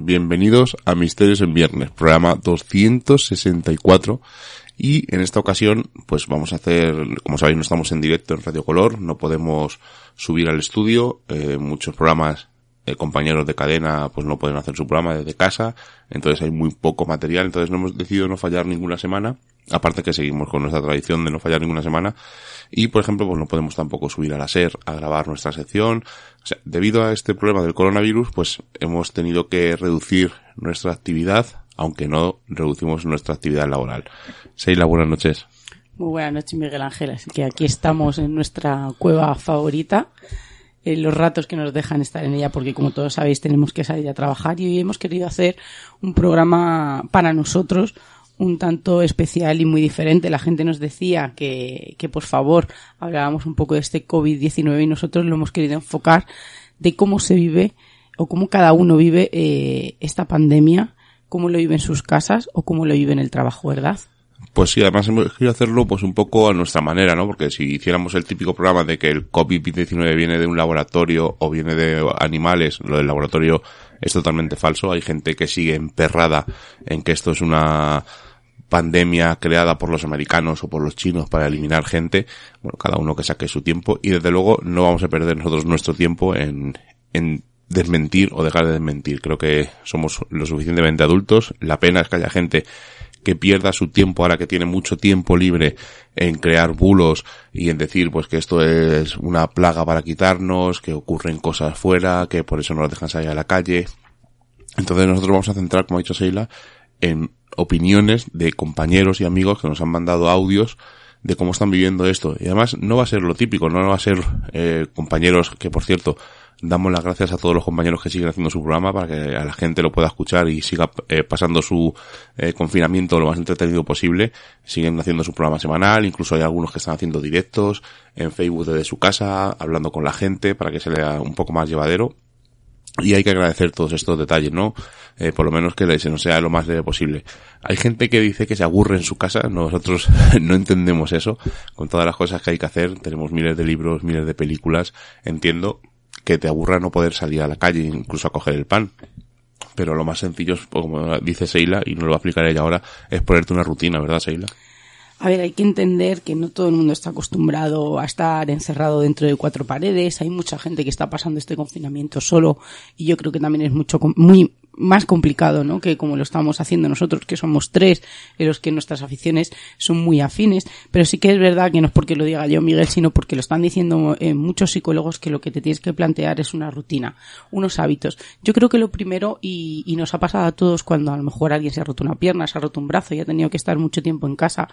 Bienvenidos a Misterios en Viernes, programa 264. Y en esta ocasión, pues vamos a hacer, como sabéis, no estamos en directo en Radio Color, no podemos subir al estudio, eh, muchos programas compañeros de cadena pues no pueden hacer su programa desde casa, entonces hay muy poco material, entonces no hemos decidido no fallar ninguna semana, aparte que seguimos con nuestra tradición de no fallar ninguna semana, y por ejemplo pues no podemos tampoco subir a la SER a grabar nuestra sección, o sea, debido a este problema del coronavirus pues hemos tenido que reducir nuestra actividad, aunque no reducimos nuestra actividad laboral. Seila, buenas noches. Muy buenas noches, Miguel Ángel. Así que aquí estamos en nuestra cueva favorita eh, los ratos que nos dejan estar en ella, porque como todos sabéis tenemos que salir a trabajar y hoy hemos querido hacer un programa para nosotros un tanto especial y muy diferente. La gente nos decía que, que por favor hablábamos un poco de este COVID-19 y nosotros lo hemos querido enfocar de cómo se vive o cómo cada uno vive eh, esta pandemia, cómo lo vive en sus casas o cómo lo vive en el trabajo, ¿verdad? Pues sí, además hemos querido hacerlo pues un poco a nuestra manera, ¿no? Porque si hiciéramos el típico programa de que el COVID-19 viene de un laboratorio o viene de animales, lo del laboratorio es totalmente falso. Hay gente que sigue emperrada en que esto es una pandemia creada por los americanos o por los chinos para eliminar gente. Bueno, cada uno que saque su tiempo y desde luego no vamos a perder nosotros nuestro tiempo en, en desmentir o dejar de desmentir. Creo que somos lo suficientemente adultos. La pena es que haya gente que pierda su tiempo ahora que tiene mucho tiempo libre en crear bulos y en decir pues que esto es una plaga para quitarnos, que ocurren cosas fuera, que por eso no nos dejan salir a la calle. Entonces nosotros vamos a centrar, como ha dicho Seila, en opiniones de compañeros y amigos que nos han mandado audios de cómo están viviendo esto. Y además no va a ser lo típico, no va a ser eh, compañeros que, por cierto, damos las gracias a todos los compañeros que siguen haciendo su programa para que a la gente lo pueda escuchar y siga eh, pasando su eh, confinamiento lo más entretenido posible. Siguen haciendo su programa semanal, incluso hay algunos que están haciendo directos en Facebook desde su casa, hablando con la gente para que se lea un poco más llevadero. Y hay que agradecer todos estos detalles, ¿no? Eh, por lo menos que se nos sea lo más leve posible. Hay gente que dice que se aburre en su casa, nosotros no entendemos eso, con todas las cosas que hay que hacer, tenemos miles de libros, miles de películas, entiendo que te aburra no poder salir a la calle, incluso a coger el pan. Pero lo más sencillo, como dice Seila, y no lo va a explicar ella ahora, es ponerte una rutina, ¿verdad, Seila? A ver, hay que entender que no todo el mundo está acostumbrado a estar encerrado dentro de cuatro paredes. Hay mucha gente que está pasando este confinamiento solo y yo creo que también es mucho muy más complicado, ¿no? Que como lo estamos haciendo nosotros, que somos tres, en los que nuestras aficiones son muy afines. Pero sí que es verdad que no es porque lo diga yo, Miguel, sino porque lo están diciendo eh, muchos psicólogos que lo que te tienes que plantear es una rutina, unos hábitos. Yo creo que lo primero, y, y nos ha pasado a todos cuando a lo mejor alguien se ha roto una pierna, se ha roto un brazo y ha tenido que estar mucho tiempo en casa,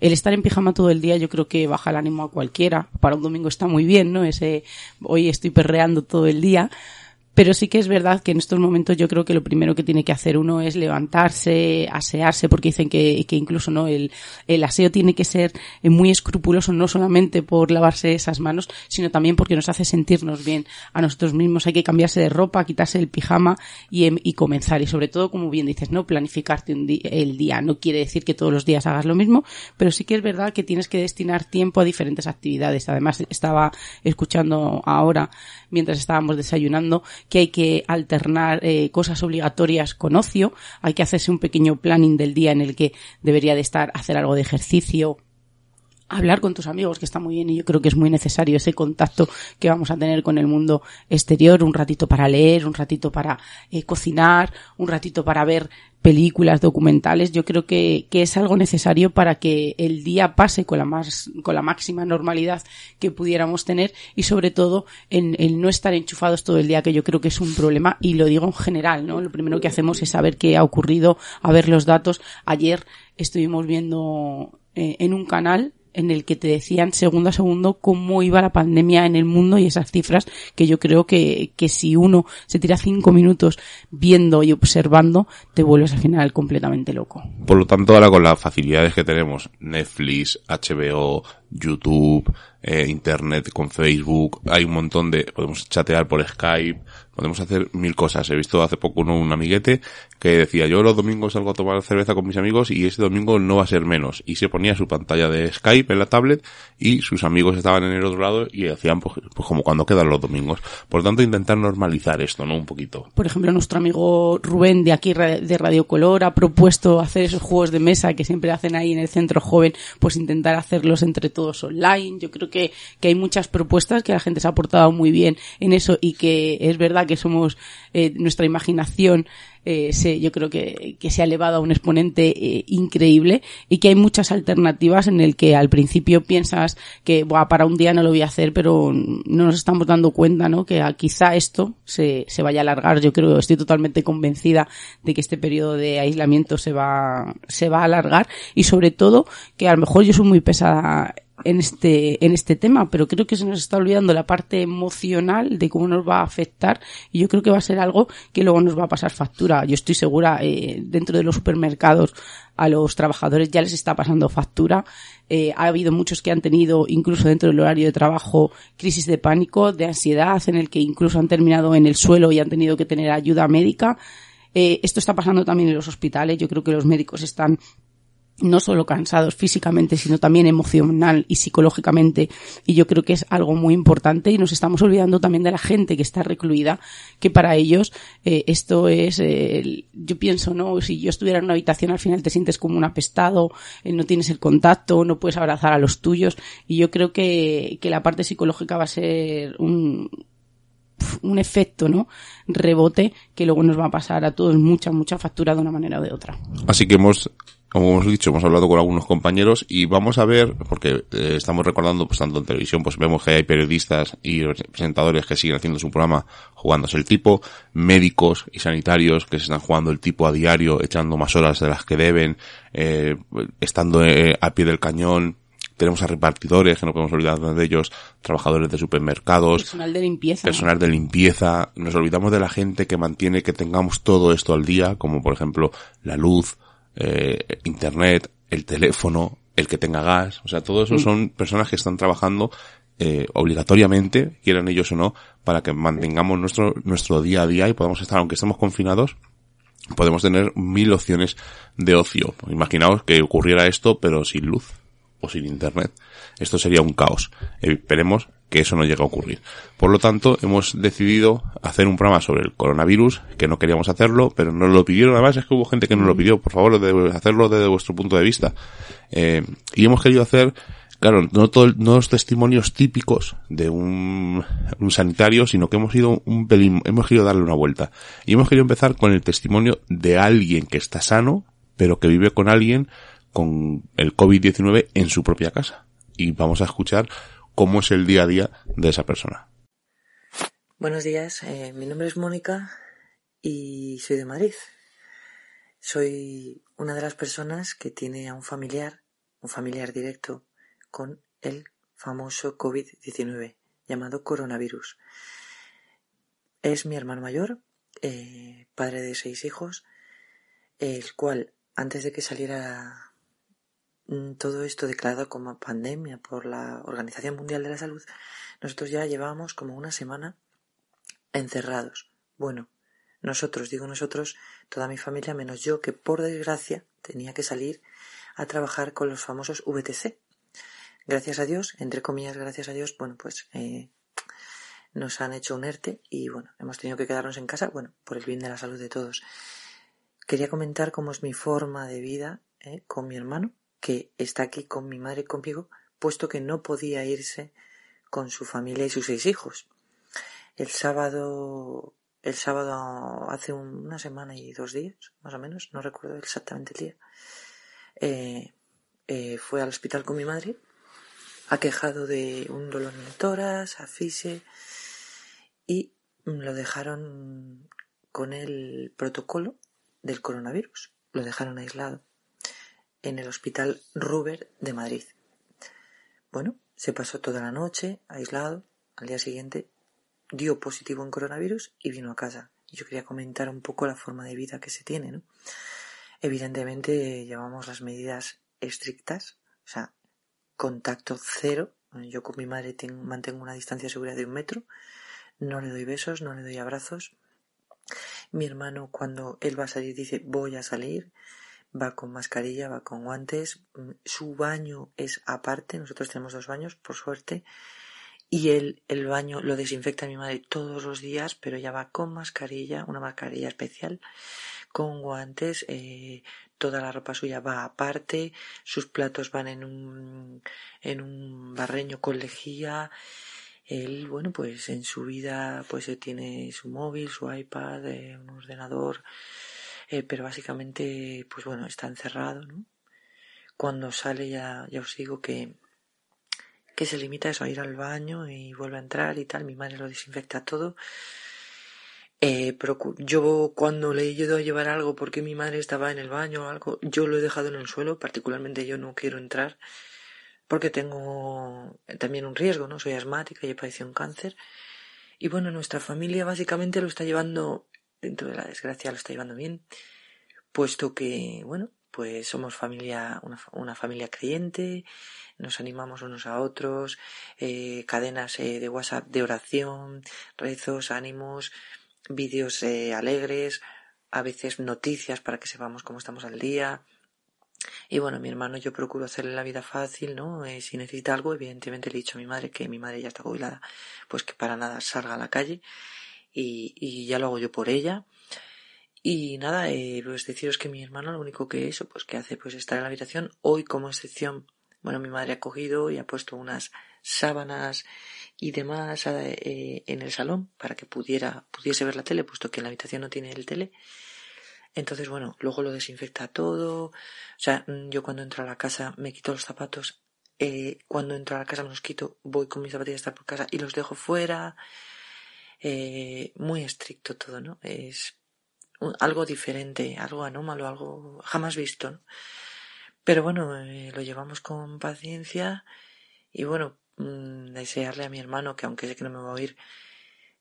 el estar en pijama todo el día yo creo que baja el ánimo a cualquiera. Para un domingo está muy bien, ¿no? Ese hoy estoy perreando todo el día pero sí que es verdad que en estos momentos yo creo que lo primero que tiene que hacer uno es levantarse, asearse, porque dicen que, que incluso no el, el aseo tiene que ser eh, muy escrupuloso, no solamente por lavarse esas manos, sino también porque nos hace sentirnos bien a nosotros mismos. Hay que cambiarse de ropa, quitarse el pijama y, em, y comenzar. Y sobre todo, como bien dices, no planificarte un el día. No quiere decir que todos los días hagas lo mismo, pero sí que es verdad que tienes que destinar tiempo a diferentes actividades. Además, estaba escuchando ahora, mientras estábamos desayunando, que hay que alternar eh, cosas obligatorias con ocio, hay que hacerse un pequeño planning del día en el que debería de estar hacer algo de ejercicio, hablar con tus amigos, que está muy bien y yo creo que es muy necesario ese contacto que vamos a tener con el mundo exterior, un ratito para leer, un ratito para eh, cocinar, un ratito para ver películas, documentales, yo creo que, que, es algo necesario para que el día pase con la más, con la máxima normalidad que pudiéramos tener y sobre todo en el no estar enchufados todo el día, que yo creo que es un problema y lo digo en general, ¿no? Lo primero que hacemos es saber qué ha ocurrido, a ver los datos. Ayer estuvimos viendo eh, en un canal en el que te decían segundo a segundo cómo iba la pandemia en el mundo y esas cifras que yo creo que, que si uno se tira cinco minutos viendo y observando, te vuelves al final completamente loco. Por lo tanto, ahora con las facilidades que tenemos, Netflix, HBO, YouTube, eh, Internet con Facebook, hay un montón de, podemos chatear por Skype, podemos hacer mil cosas. He visto hace poco uno, un amiguete que decía, yo los domingos salgo a tomar cerveza con mis amigos y ese domingo no va a ser menos. Y se ponía su pantalla de Skype en la tablet y sus amigos estaban en el otro lado y hacían pues, pues como cuando quedan los domingos. Por tanto, intentar normalizar esto, ¿no? Un poquito. Por ejemplo, nuestro amigo Rubén de aquí de Radio Color ha propuesto hacer esos juegos de mesa que siempre hacen ahí en el centro joven, pues intentar hacerlos entre todos online. Yo creo que, que hay muchas propuestas que la gente se ha portado muy bien en eso y que es verdad que somos eh, nuestra imaginación eh, se, yo creo que, que, se ha elevado a un exponente eh, increíble y que hay muchas alternativas en el que al principio piensas que Buah, para un día no lo voy a hacer, pero no nos estamos dando cuenta, ¿no? Que quizá esto se, se vaya a alargar. Yo creo, estoy totalmente convencida de que este periodo de aislamiento se va, se va a alargar y sobre todo que a lo mejor yo soy muy pesada en este, en este tema, pero creo que se nos está olvidando la parte emocional de cómo nos va a afectar y yo creo que va a ser algo que luego nos va a pasar factura. Yo estoy segura, eh, dentro de los supermercados a los trabajadores ya les está pasando factura. Eh, ha habido muchos que han tenido, incluso dentro del horario de trabajo, crisis de pánico, de ansiedad, en el que incluso han terminado en el suelo y han tenido que tener ayuda médica. Eh, esto está pasando también en los hospitales. Yo creo que los médicos están no solo cansados físicamente, sino también emocional y psicológicamente. Y yo creo que es algo muy importante y nos estamos olvidando también de la gente que está recluida, que para ellos eh, esto es, eh, yo pienso, ¿no? Si yo estuviera en una habitación al final te sientes como un apestado, eh, no tienes el contacto, no puedes abrazar a los tuyos y yo creo que, que la parte psicológica va a ser un, un efecto, ¿no? Rebote que luego nos va a pasar a todos mucha, mucha factura de una manera o de otra. Así que hemos como hemos dicho, hemos hablado con algunos compañeros y vamos a ver, porque eh, estamos recordando, pues tanto en televisión, pues vemos que hay periodistas y presentadores que siguen haciendo su programa jugándose el tipo, médicos y sanitarios que se están jugando el tipo a diario, echando más horas de las que deben, eh, estando eh, a pie del cañón, tenemos a repartidores, que no podemos olvidar de ellos, trabajadores de supermercados, personal de limpieza, personal de limpieza, nos olvidamos de la gente que mantiene que tengamos todo esto al día, como por ejemplo la luz, eh, internet, el teléfono, el que tenga gas, o sea, todo eso mm. son personas que están trabajando eh, obligatoriamente, quieran ellos o no, para que mantengamos nuestro, nuestro día a día y podamos estar, aunque estemos confinados, podemos tener mil opciones de ocio. Imaginaos que ocurriera esto, pero sin luz o sin internet. Esto sería un caos. Esperemos que eso no llegue a ocurrir. Por lo tanto, hemos decidido hacer un programa sobre el coronavirus, que no queríamos hacerlo, pero nos lo pidieron. Además, es que hubo gente que nos lo pidió. Por favor, hacerlo desde vuestro punto de vista. Eh, y hemos querido hacer, claro, no todos los testimonios típicos de un, un sanitario, sino que hemos ido un pelín, hemos querido darle una vuelta. Y hemos querido empezar con el testimonio de alguien que está sano, pero que vive con alguien con el COVID-19 en su propia casa. Y vamos a escuchar cómo es el día a día de esa persona. Buenos días, eh, mi nombre es Mónica y soy de Madrid. Soy una de las personas que tiene a un familiar, un familiar directo, con el famoso COVID-19 llamado coronavirus. Es mi hermano mayor, eh, padre de seis hijos, el cual antes de que saliera todo esto declarado como pandemia por la Organización Mundial de la Salud, nosotros ya llevábamos como una semana encerrados. Bueno, nosotros, digo nosotros, toda mi familia menos yo, que por desgracia tenía que salir a trabajar con los famosos VTC. Gracias a Dios, entre comillas, gracias a Dios, bueno, pues eh, nos han hecho un ERTE y bueno, hemos tenido que quedarnos en casa, bueno, por el bien de la salud de todos. Quería comentar cómo es mi forma de vida eh, con mi hermano, que está aquí con mi madre conmigo, puesto que no podía irse con su familia y sus seis hijos. El sábado, el sábado hace una semana y dos días, más o menos, no recuerdo exactamente el día, eh, eh, fue al hospital con mi madre, ha quejado de un dolor en el tórax, afise, y lo dejaron con el protocolo del coronavirus, lo dejaron aislado en el Hospital Ruber de Madrid. Bueno, se pasó toda la noche aislado. Al día siguiente dio positivo en coronavirus y vino a casa. Yo quería comentar un poco la forma de vida que se tiene. Evidentemente llevamos las medidas estrictas, o sea, contacto cero. Yo con mi madre mantengo una distancia segura de un metro. no le doy besos, no le doy abrazos. Mi hermano cuando él va a salir dice voy a salir, va con mascarilla, va con guantes, mm, su baño es aparte, nosotros tenemos dos baños, por suerte, y él el baño lo desinfecta mi madre todos los días, pero ya va con mascarilla, una mascarilla especial, con guantes, eh, toda la ropa suya va aparte, sus platos van en un, en un barreño con lejía, él, bueno, pues en su vida pues tiene su móvil, su iPad, eh, un ordenador, eh, pero básicamente, pues bueno, está encerrado, ¿no? Cuando sale ya, ya os digo que, que se limita eso, a ir al baño y vuelve a entrar y tal, mi madre lo desinfecta todo. Eh, yo cuando le he ido a llevar algo porque mi madre estaba en el baño o algo, yo lo he dejado en el suelo, particularmente yo no quiero entrar porque tengo también un riesgo, ¿no? Soy asmática y he padecido un cáncer. Y bueno, nuestra familia básicamente lo está llevando, dentro de la desgracia, lo está llevando bien, puesto que, bueno, pues somos familia, una, una familia creyente, nos animamos unos a otros, eh, cadenas eh, de WhatsApp de oración, rezos, ánimos, vídeos eh, alegres, a veces noticias para que sepamos cómo estamos al día, y bueno, mi hermano yo procuro hacerle la vida fácil, ¿no? Eh, si necesita algo, evidentemente le he dicho a mi madre que mi madre ya está jubilada, pues que para nada salga a la calle y, y ya lo hago yo por ella. Y nada, eh, pues deciros que mi hermano lo único que eso, pues que hace pues estar en la habitación. Hoy como excepción, bueno, mi madre ha cogido y ha puesto unas sábanas y demás eh, en el salón para que pudiera, pudiese ver la tele, puesto que en la habitación no tiene el tele. Entonces, bueno, luego lo desinfecta todo. O sea, mm, yo cuando entro a la casa me quito los zapatos. Eh, cuando entro a la casa me los quito, voy con mis zapatillas a estar por casa y los dejo fuera. Eh, muy estricto todo, ¿no? Es algo diferente, algo anómalo, algo jamás visto, ¿no? Pero bueno, eh, lo llevamos con paciencia y bueno, mm, desearle a mi hermano, que aunque sé que no me va a oír,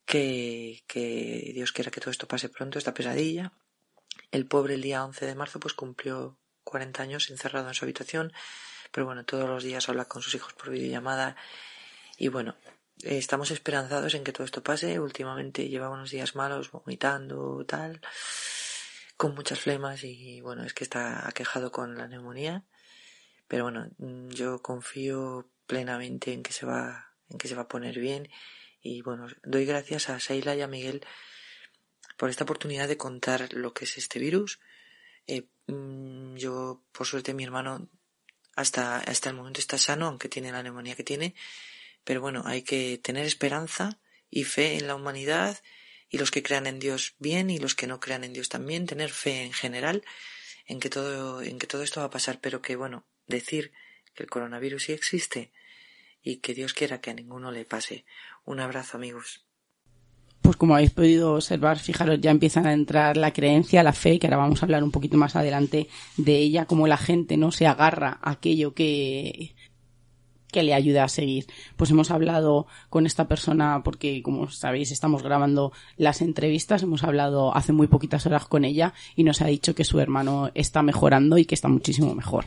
que, que Dios quiera que todo esto pase pronto, esta pesadilla, el pobre el día 11 de marzo pues cumplió 40 años encerrado en su habitación, pero bueno, todos los días habla con sus hijos por videollamada y bueno, estamos esperanzados en que todo esto pase. Últimamente lleva unos días malos, vomitando, tal, con muchas flemas y bueno, es que está aquejado con la neumonía. Pero bueno, yo confío plenamente en que se va, en que se va a poner bien y bueno, doy gracias a Seila y a Miguel por esta oportunidad de contar lo que es este virus. Eh, mm, yo, por suerte, mi hermano hasta, hasta el momento está sano, aunque tiene la neumonía que tiene. Pero bueno, hay que tener esperanza y fe en la humanidad y los que crean en Dios bien y los que no crean en Dios también, tener fe en general en que todo, en que todo esto va a pasar, pero que bueno, decir que el coronavirus sí existe y que Dios quiera que a ninguno le pase. Un abrazo amigos pues como habéis podido observar, fijaros, ya empiezan a entrar la creencia, la fe, que ahora vamos a hablar un poquito más adelante de ella, como la gente no se agarra a aquello que que le ayuda a seguir. Pues hemos hablado con esta persona porque, como sabéis, estamos grabando las entrevistas, hemos hablado hace muy poquitas horas con ella y nos ha dicho que su hermano está mejorando y que está muchísimo mejor.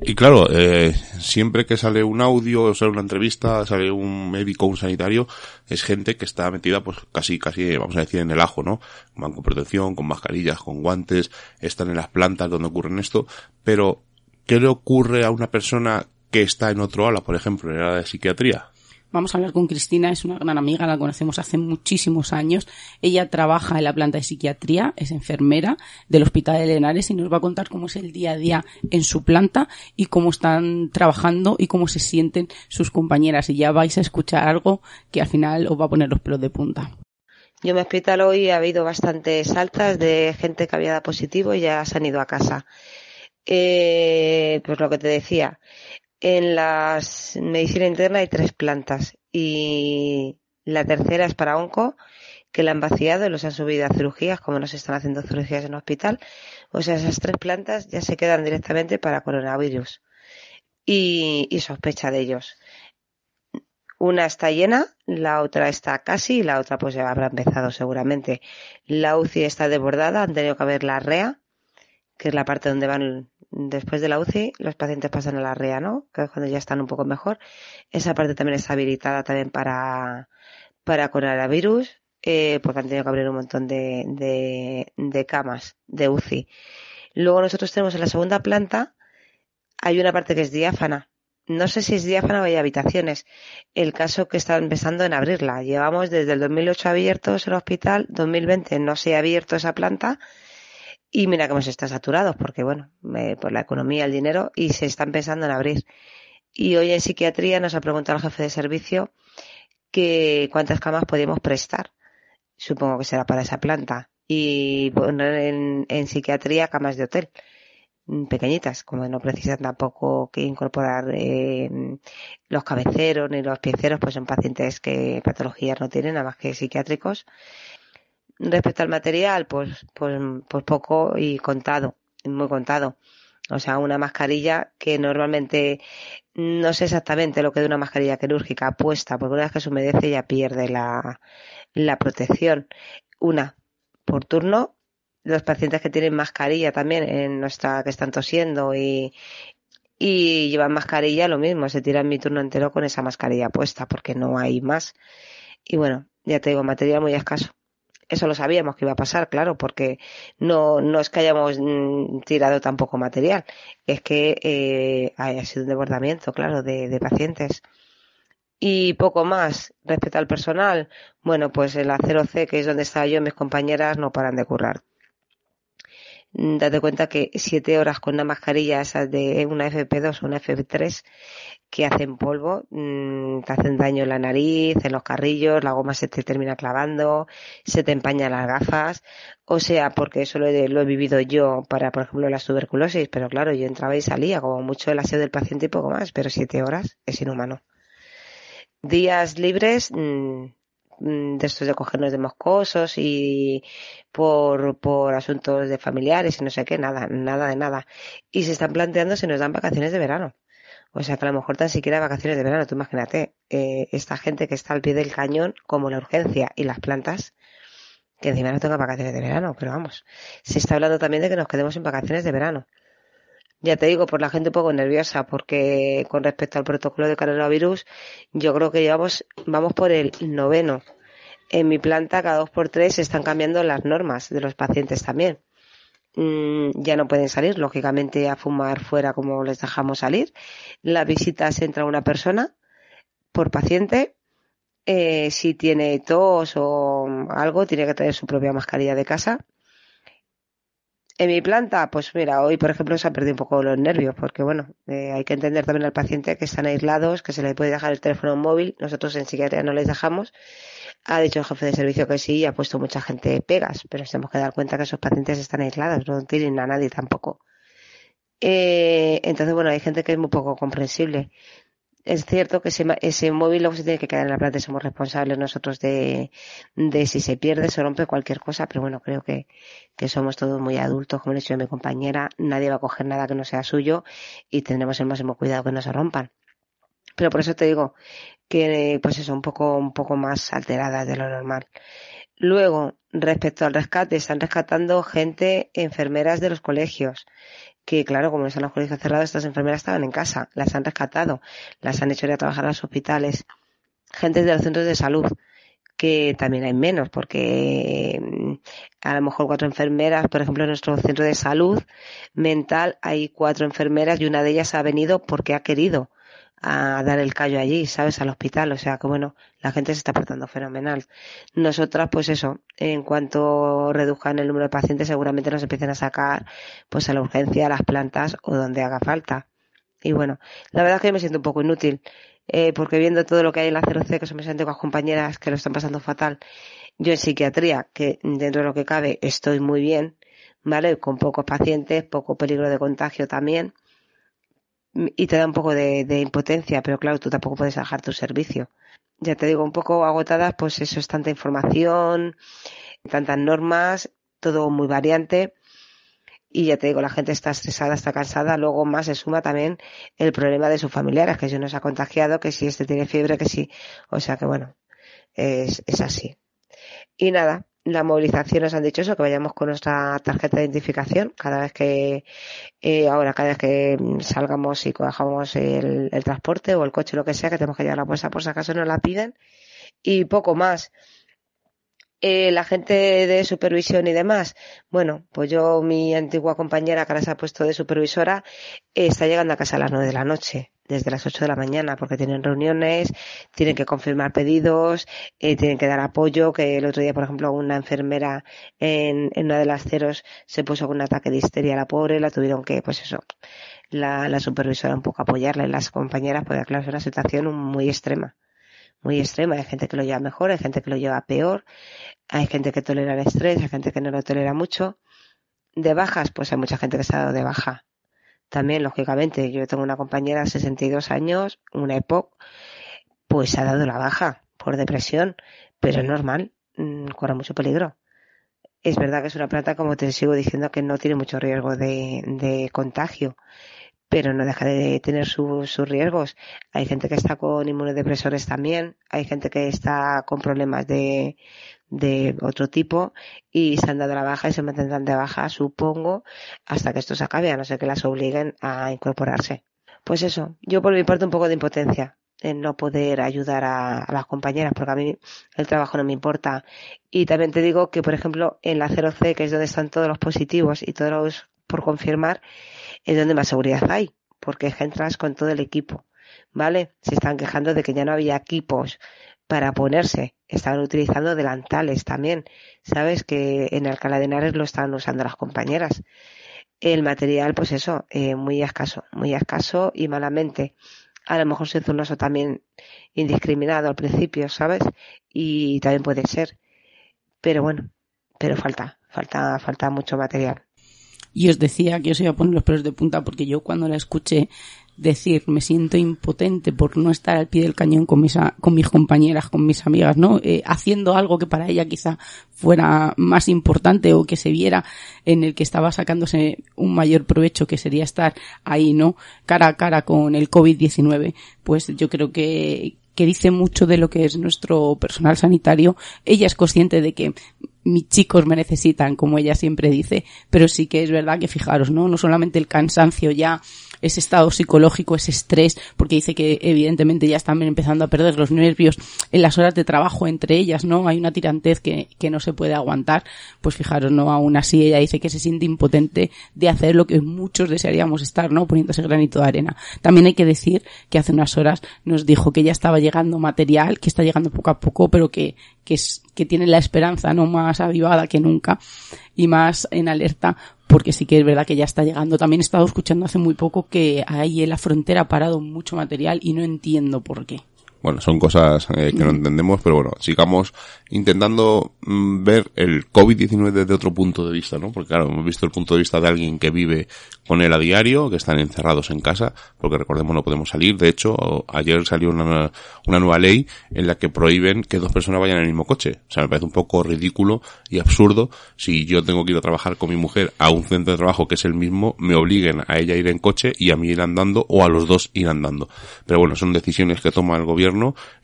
Y claro, eh, siempre que sale un audio, o sale una entrevista, sale un médico, un sanitario, es gente que está metida pues casi, casi, vamos a decir, en el ajo, ¿no? Van con protección, con mascarillas, con guantes, están en las plantas donde ocurren esto, pero ¿qué le ocurre a una persona que está en otro ala, por ejemplo, en el área de psiquiatría? Vamos a hablar con Cristina, es una gran amiga, la conocemos hace muchísimos años. Ella trabaja en la planta de psiquiatría, es enfermera del Hospital de Lenares y nos va a contar cómo es el día a día en su planta y cómo están trabajando y cómo se sienten sus compañeras. Y ya vais a escuchar algo que al final os va a poner los pelos de punta. Yo en mi hospital hoy ha habido bastantes altas de gente que había dado positivo y ya se han ido a casa. Eh, pues lo que te decía, en la medicina interna hay tres plantas y la tercera es para onco, que la han vaciado y los han subido a cirugías, como no se están haciendo cirugías en el hospital. O sea, esas tres plantas ya se quedan directamente para coronavirus y, y sospecha de ellos. Una está llena, la otra está casi y la otra pues ya habrá empezado seguramente. La UCI está desbordada, han tenido que haber la REA, que es la parte donde van después de la UCI, los pacientes pasan a la REA, ¿no? Que es cuando ya están un poco mejor. Esa parte también está habilitada también para, para coronavirus, eh, porque han tenido que abrir un montón de, de, de camas de UCI. Luego nosotros tenemos en la segunda planta, hay una parte que es diáfana, no sé si es diáfana o hay habitaciones. El caso que está empezando en abrirla. Llevamos desde el 2008 abiertos el hospital, 2020 no se ha abierto esa planta y mira cómo se está saturado porque bueno, por la economía, el dinero y se están pensando en abrir. Y hoy en psiquiatría nos ha preguntado el jefe de servicio que cuántas camas podemos prestar. Supongo que será para esa planta. Y poner en, en psiquiatría camas de hotel Mm, pequeñitas, como no precisan tampoco que incorporar eh, los cabeceros ni los pieceros, pues son pacientes que patologías no tienen, nada más que psiquiátricos. Respecto al material, pues, pues, pues poco y contado, muy contado. O sea, una mascarilla que normalmente no sé exactamente lo que de una mascarilla quirúrgica puesta, porque una vez que se humedece ya pierde la, la protección. Una por turno los pacientes que tienen mascarilla también en nuestra que están tosiendo y, y llevan mascarilla lo mismo, se tiran mi turno entero con esa mascarilla puesta porque no hay más. Y bueno, ya te digo, material muy escaso. Eso lo sabíamos que iba a pasar, claro, porque no, no es que hayamos mm, tirado tampoco material, es que eh, ha sido un desbordamiento, claro, de, de pacientes. Y poco más respecto al personal. Bueno, pues en la 0C, que es donde estaba yo, mis compañeras no paran de currar date cuenta que siete horas con una mascarilla esas de una FP2 o una FP3 que hacen polvo, mm, te hacen daño en la nariz, en los carrillos, la goma se te termina clavando, se te empañan las gafas, o sea, porque eso lo he, lo he vivido yo para, por ejemplo, la tuberculosis, pero claro, yo entraba y salía, como mucho el aseo del paciente y poco más, pero siete horas es inhumano. Días libres, mm, Mm, de estos de cogernos de moscosos y por, por asuntos de familiares y no sé qué, nada, nada de nada. Y se están planteando si nos dan vacaciones de verano. O sea que a lo mejor tan siquiera vacaciones de verano, tú imagínate, eh, esta gente que está al pie del cañón, como la urgencia y las plantas, que encima no tengan vacaciones de verano, pero vamos, se está hablando también de que nos quedemos sin vacaciones de verano. Ya te digo, por la gente un poco nerviosa, porque con respecto al protocolo de coronavirus, yo creo que llevamos, vamos por el noveno. En mi planta, cada dos por tres, están cambiando las normas de los pacientes también. Mm, ya no pueden salir, lógicamente, a fumar fuera como les dejamos salir. La visita se entra una persona por paciente. Eh, si tiene tos o algo, tiene que traer su propia mascarilla de casa en mi planta, pues mira, hoy por ejemplo se ha perdido un poco los nervios, porque bueno, eh, hay que entender también al paciente que están aislados, que se le puede dejar el teléfono móvil, nosotros en psiquiatría no les dejamos. Ha dicho el jefe de servicio que sí, ha puesto mucha gente pegas, pero tenemos que dar cuenta que esos pacientes están aislados, no tienen a nadie tampoco. Eh, entonces, bueno, hay gente que es muy poco comprensible es cierto que ese, ese móvil luego se tiene que quedar en la planta somos responsables nosotros de, de si se pierde, se rompe cualquier cosa, pero bueno, creo que, que somos todos muy adultos, como le he mi compañera, nadie va a coger nada que no sea suyo y tendremos el máximo cuidado que no se rompan. Pero por eso te digo que, pues eso, un poco, un poco más alterada de lo normal. Luego, respecto al rescate, están rescatando gente, enfermeras de los colegios, que claro, como están los colegios cerrados, estas enfermeras estaban en casa, las han rescatado, las han hecho ir a trabajar a los hospitales, gente de los centros de salud, que también hay menos, porque mm, a lo mejor cuatro enfermeras, por ejemplo, en nuestro centro de salud mental hay cuatro enfermeras y una de ellas ha venido porque ha querido a dar el callo allí, ¿sabes? Al hospital. O sea que bueno, la gente se está portando fenomenal. Nosotras, pues eso, en cuanto reduzcan el número de pacientes, seguramente nos empiecen a sacar, pues a la urgencia, a las plantas o donde haga falta. Y bueno, la verdad es que yo me siento un poco inútil, eh, porque viendo todo lo que hay en la 0C, que me siento con compañeras que lo están pasando fatal, yo en psiquiatría, que dentro de lo que cabe estoy muy bien, ¿vale? Con pocos pacientes, poco peligro de contagio también, y te da un poco de, impotencia, pero claro, tú tampoco puedes dejar tu servicio. Ya te digo, un poco agotadas, pues eso es tanta información, tantas normas, todo muy variante. Y ya te digo, la gente está estresada, está cansada. Luego más se suma también el problema de sus familiares, que si no se ha contagiado, que si este tiene fiebre, que sí. O sea que bueno, es, es así. Y nada, la movilización nos han dicho eso, que vayamos con nuestra tarjeta de identificación cada vez que, eh, ahora cada vez que salgamos y cojamos el, transporte o el coche, lo que sea, que tenemos que llevar la bolsa por si acaso nos la piden. y poco más. Eh, la gente de supervisión y demás, bueno, pues yo, mi antigua compañera que ahora se ha puesto de supervisora, está llegando a casa a las nueve de la noche, desde las ocho de la mañana, porque tienen reuniones, tienen que confirmar pedidos, eh, tienen que dar apoyo, que el otro día, por ejemplo, una enfermera en, en una de las ceros se puso con un ataque de histeria a la pobre, la tuvieron que, pues eso, la, la supervisora un poco apoyarla y las compañeras, porque claro, es una situación muy extrema muy extrema. Hay gente que lo lleva mejor, hay gente que lo lleva peor, hay gente que tolera el estrés, hay gente que no lo tolera mucho. De bajas, pues hay mucha gente que se ha dado de baja. También, lógicamente, yo tengo una compañera de 62 años, una EPOC, pues ha dado la baja por depresión, pero es normal, mm, corre mucho peligro. Es verdad que es una planta, como te sigo diciendo, que no tiene mucho riesgo de, de contagio pero no deja de tener sus riesgos. Hay gente que está con inmunodepresores también, hay gente que está con problemas de, de otro tipo y se han dado la baja y se mantendrán de baja, supongo, hasta que esto se acabe, a no ser que las obliguen a incorporarse. Pues eso, yo por mi parte un poco de impotencia en no poder ayudar a, las compañeras, porque a mí el trabajo no me importa. Y también te digo que, por ejemplo, en la 0C, que es donde están todos los positivos y todos los por confirmar, es donde más seguridad hay, porque entras con todo el equipo, ¿vale? Se están quejando de que ya no había equipos para ponerse, estaban utilizando delantales también, ¿sabes? Que en Alcalá de Henares lo estaban usando las compañeras. El material, pues eso, eh, muy escaso, muy escaso y malamente. A lo mejor se hizo un uso también indiscriminado al principio, ¿sabes? Y también puede ser. Pero bueno, pero falta, falta, falta mucho material. Y os decía que os iba a poner los pelos de punta porque yo cuando la escuché decir me siento impotente por no estar al pie del cañón con mis, con mis compañeras, con mis amigas, ¿no? Eh, haciendo algo que para ella quizá fuera más importante o que se viera en el que estaba sacándose un mayor provecho que sería estar ahí, ¿no? Cara a cara con el COVID-19, pues yo creo que, que dice mucho de lo que es nuestro personal sanitario. Ella es consciente de que mis chicos me necesitan, como ella siempre dice, pero sí que es verdad que fijaros, ¿no? No solamente el cansancio ya ese estado psicológico, ese estrés, porque dice que evidentemente ya están empezando a perder los nervios en las horas de trabajo entre ellas, ¿no? Hay una tirantez que, que no se puede aguantar, pues fijaros, ¿no? Aún así ella dice que se siente impotente de hacer lo que muchos desearíamos estar, ¿no? Poniéndose granito de arena. También hay que decir que hace unas horas nos dijo que ya estaba llegando material, que está llegando poco a poco, pero que, que, es, que tiene la esperanza, ¿no? Más avivada que nunca y más en alerta porque sí que es verdad que ya está llegando. También he estado escuchando hace muy poco que ahí en la frontera ha parado mucho material y no entiendo por qué. Bueno, son cosas eh, que no entendemos, pero bueno, sigamos intentando mm, ver el COVID-19 desde otro punto de vista, ¿no? Porque claro, hemos visto el punto de vista de alguien que vive con él a diario, que están encerrados en casa, porque recordemos no podemos salir. De hecho, ayer salió una, una nueva ley en la que prohíben que dos personas vayan en el mismo coche. O sea, me parece un poco ridículo y absurdo si yo tengo que ir a trabajar con mi mujer a un centro de trabajo que es el mismo, me obliguen a ella a ir en coche y a mí ir andando o a los dos ir andando. Pero bueno, son decisiones que toma el gobierno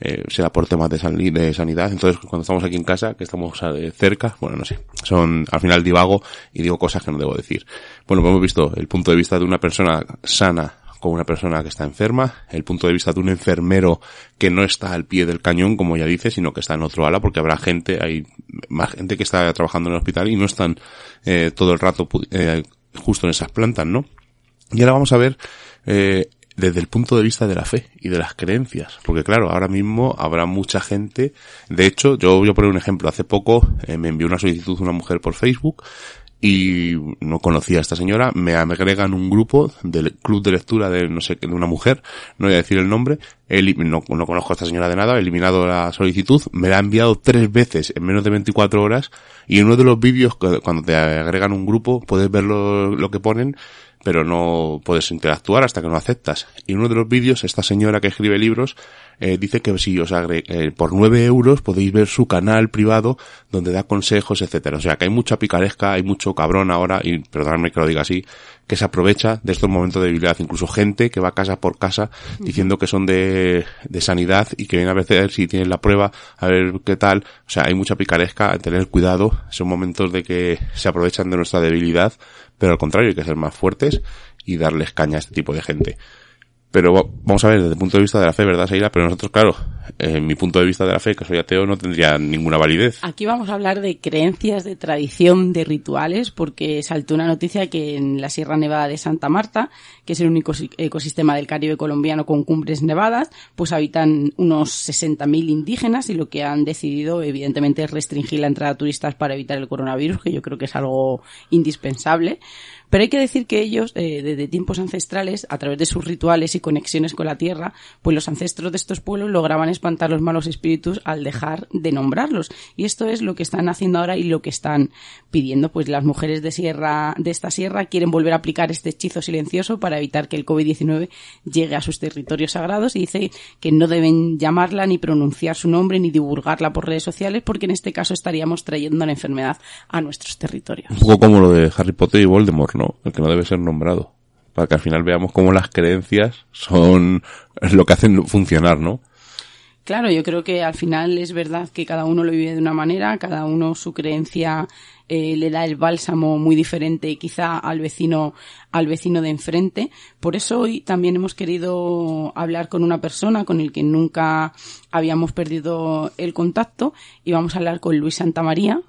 eh, sea por temas de, de sanidad. Entonces, cuando estamos aquí en casa, que estamos eh, cerca, bueno, no sé, son al final divago y digo cosas que no debo decir. Bueno, pues hemos visto el punto de vista de una persona sana con una persona que está enferma, el punto de vista de un enfermero que no está al pie del cañón, como ya dice, sino que está en otro ala, porque habrá gente, hay más gente que está trabajando en el hospital y no están eh, todo el rato eh, justo en esas plantas, ¿no? Y ahora vamos a ver eh, desde el punto de vista de la fe y de las creencias. Porque claro, ahora mismo habrá mucha gente. De hecho, yo voy a poner un ejemplo. Hace poco eh, me envió una solicitud una mujer por Facebook y no conocía a esta señora, me agregan un grupo del club de lectura de no sé de una mujer, no voy a decir el nombre, no, no conozco a esta señora de nada, he eliminado la solicitud, me la ha enviado tres veces en menos de 24 horas y en uno de los vídeos cuando te agregan un grupo puedes ver lo, lo que ponen pero no puedes interactuar hasta que no aceptas. Y en uno de los vídeos, esta señora que escribe libros eh, dice que si os agre eh, por 9 euros podéis ver su canal privado donde da consejos, etcétera. O sea que hay mucha picaresca, hay mucho cabrón ahora, y perdonadme que lo diga así, que se aprovecha de estos momentos de debilidad. Incluso gente que va casa por casa diciendo que son de, de sanidad y que viene a ver si tienen la prueba, a ver qué tal. O sea, hay mucha picaresca, tener cuidado. Son momentos de que se aprovechan de nuestra debilidad pero al contrario hay que ser más fuertes y darles caña a este tipo de gente. Pero vamos a ver desde el punto de vista de la fe, ¿verdad, Seila? Pero nosotros, claro, en mi punto de vista de la fe, que soy ateo, no tendría ninguna validez. Aquí vamos a hablar de creencias, de tradición, de rituales, porque saltó una noticia que en la Sierra Nevada de Santa Marta, que es el único ecosistema del Caribe colombiano con cumbres nevadas, pues habitan unos 60.000 indígenas y lo que han decidido, evidentemente, es restringir la entrada a turistas para evitar el coronavirus, que yo creo que es algo indispensable. Pero hay que decir que ellos, eh, desde tiempos ancestrales, a través de sus rituales y conexiones con la tierra, pues los ancestros de estos pueblos lograban espantar los malos espíritus al dejar de nombrarlos. Y esto es lo que están haciendo ahora y lo que están pidiendo. Pues las mujeres de sierra, de esta sierra quieren volver a aplicar este hechizo silencioso para evitar que el COVID-19 llegue a sus territorios sagrados y dice que no deben llamarla ni pronunciar su nombre ni divulgarla por redes sociales porque en este caso estaríamos trayendo la enfermedad a nuestros territorios. Un poco como lo de Harry Potter y Voldemort, ¿no? El que no debe ser nombrado. Para que al final veamos cómo las creencias son lo que hacen funcionar, ¿no? Claro, yo creo que al final es verdad que cada uno lo vive de una manera, cada uno su creencia eh, le da el bálsamo muy diferente quizá al vecino al vecino de enfrente. Por eso hoy también hemos querido hablar con una persona con el que nunca habíamos perdido el contacto y vamos a hablar con Luis Santamaría,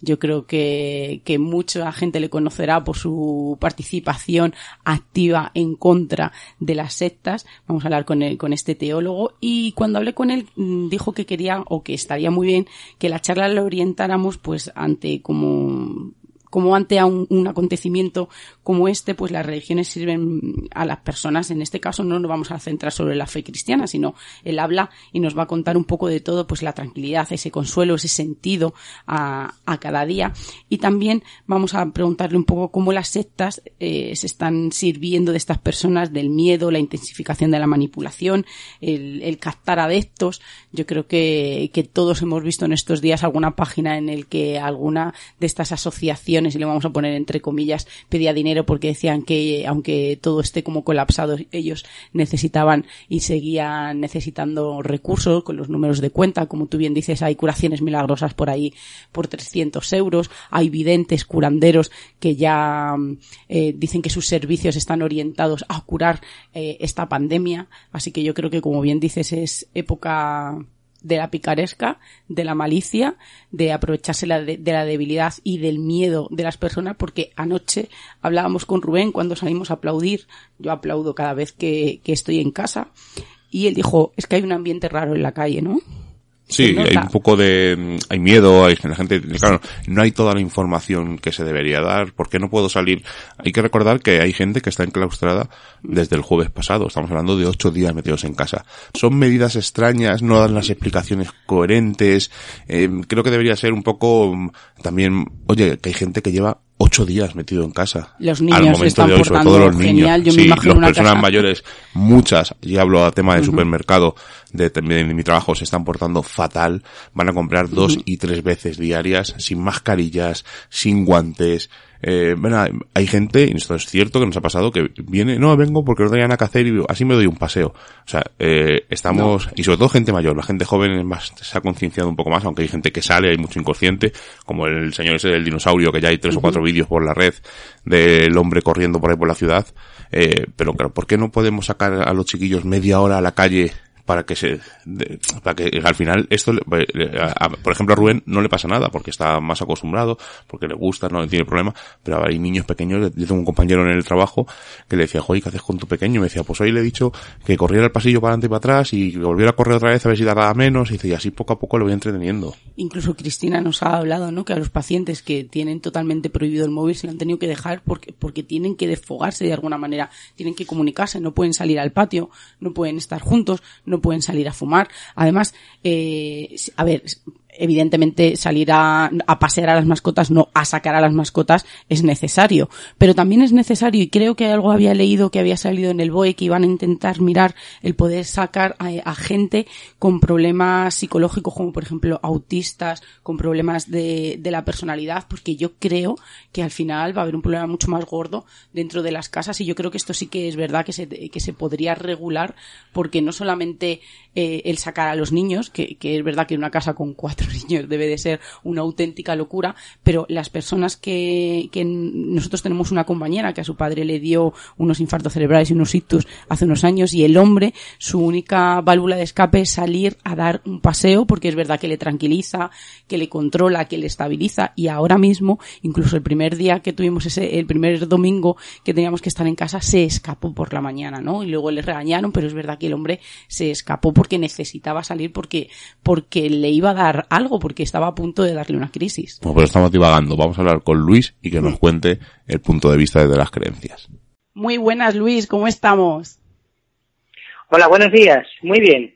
yo creo que, que mucha gente le conocerá por su participación activa en contra de las sectas. Vamos a hablar con, él, con este teólogo y cuando hablé con él mm, dijo que quería o que estaría muy bien que la charla la orientáramos pues ante como como ante un, acontecimiento como este, pues las religiones sirven a las personas. En este caso no nos vamos a centrar sobre la fe cristiana, sino él habla y nos va a contar un poco de todo, pues la tranquilidad, ese consuelo, ese sentido a, cada día. Y también vamos a preguntarle un poco cómo las sectas eh, se están sirviendo de estas personas, del miedo, la intensificación de la manipulación, el, el captar adeptos. Yo creo que, que todos hemos visto en estos días alguna página en el que alguna de estas asociaciones y le vamos a poner entre comillas, pedía dinero porque decían que aunque todo esté como colapsado, ellos necesitaban y seguían necesitando recursos con los números de cuenta. Como tú bien dices, hay curaciones milagrosas por ahí por 300 euros, hay videntes, curanderos que ya eh, dicen que sus servicios están orientados a curar eh, esta pandemia. Así que yo creo que, como bien dices, es época de la picaresca, de la malicia, de aprovecharse de, la debilidad y del miedo de las personas, porque anoche hablábamos con Rubén cuando salimos a aplaudir, yo aplaudo cada vez que, que estoy en casa, y él dijo, es que hay un ambiente raro en la calle, ¿no? Sí, hay un poco de, hay miedo, hay la gente, claro, no hay toda la información que se debería dar, ¿por qué no puedo salir? Hay que recordar que hay gente que está enclaustrada desde el jueves pasado, estamos hablando de ocho días metidos en casa. Son medidas extrañas, no dan las explicaciones coherentes, eh, creo que debería ser un poco también, oye, que hay gente que lleva ocho días metido en casa. Los niños al momento están de hoy, sobre todo los niños. sí, las personas mayores, muchas, y hablo a tema de supermercado, de, de, mi trabajo, se están portando fatal. Van a comprar dos y tres veces diarias, sin mascarillas, sin guantes, eh, bueno, hay gente, y esto es cierto que nos ha pasado, que viene, no, vengo porque os doy a hacer y así me doy un paseo. O sea, eh, estamos, y sobre todo gente mayor, la gente joven más, se ha concienciado un poco más, aunque hay gente que sale, hay mucho inconsciente, como el señor ese del dinosaurio, que ya hay tres o cuatro vídeos por la red del hombre corriendo por ahí por la ciudad. Eh, pero claro, ¿por qué no podemos sacar a los chiquillos media hora a la calle para que se para que al final esto por ejemplo a Rubén no le pasa nada porque está más acostumbrado porque le gusta no tiene problema pero hay niños pequeños yo tengo un compañero en el trabajo que le decía joder ¿qué haces con tu pequeño? y me decía pues hoy le he dicho que corriera el pasillo para adelante y para atrás y volviera a correr otra vez a ver si tardaba menos. Y, dice, y así poco a poco lo voy entreteniendo. Incluso Cristina nos ha hablado no que a los pacientes que tienen totalmente prohibido el móvil se lo han tenido que dejar porque porque tienen que desfogarse de alguna manera tienen que comunicarse no pueden salir al patio no pueden estar juntos no pueden salir a fumar. Además, eh, a ver, evidentemente salir a, pasear a las mascotas, no a sacar a las mascotas, es necesario. Pero también es necesario, y creo que algo había leído que había salido en el BOE, que iban a intentar mirar el poder sacar a, gente con problemas psicológicos, como por ejemplo autistas, con problemas de, de, la personalidad, porque yo creo que al final va a haber un problema mucho más gordo dentro de las casas, y yo creo que esto sí que es verdad que se, que se podría regular, porque no solamente eh, el sacar a los niños, que, que es verdad que una casa con cuatro niños debe de ser una auténtica locura, pero las personas que, que nosotros tenemos una compañera que a su padre le dio unos infartos cerebrales y unos ictus hace unos años y el hombre, su única válvula de escape es salir a dar un paseo porque es verdad que le tranquiliza, que le controla, que le estabiliza y ahora mismo, incluso el primer día que tuvimos ese, el primer domingo que teníamos que estar en casa, se escapó por la mañana, ¿no? Y luego le regañaron, pero es verdad que el hombre se escapó porque necesitaba salir porque, porque le iba a dar algo, porque estaba a punto de darle una crisis. Bueno, pero estamos divagando. Vamos a hablar con Luis y que nos cuente el punto de vista desde las creencias. Muy buenas, Luis, ¿cómo estamos? Hola, buenos días. Muy bien.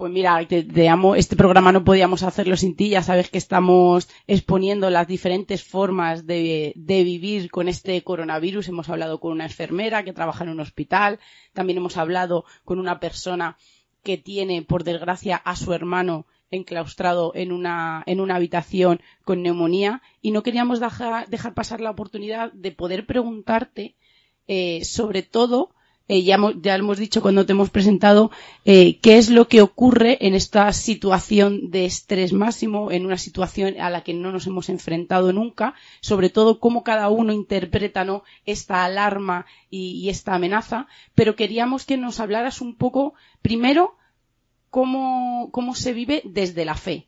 Pues mira, te, amo. Este programa no podíamos hacerlo sin ti. Ya sabes que estamos exponiendo las diferentes formas de, vivir con este coronavirus. Hemos hablado con una enfermera que trabaja en un hospital. También hemos hablado con una persona que tiene, por desgracia, a su hermano enclaustrado en una, en una habitación con neumonía y no queríamos dejar, dejar pasar la oportunidad de poder preguntarte eh, sobre todo eh, ya, ya, hemos dicho cuando te hemos presentado eh, qué es lo que ocurre en esta situación de estrés máximo, en una situación a la que no nos hemos enfrentado nunca, sobre todo cómo cada uno interpreta ¿no? esta alarma y, y esta amenaza, pero queríamos que nos hablaras un poco, primero, cómo, cómo se vive desde la fe.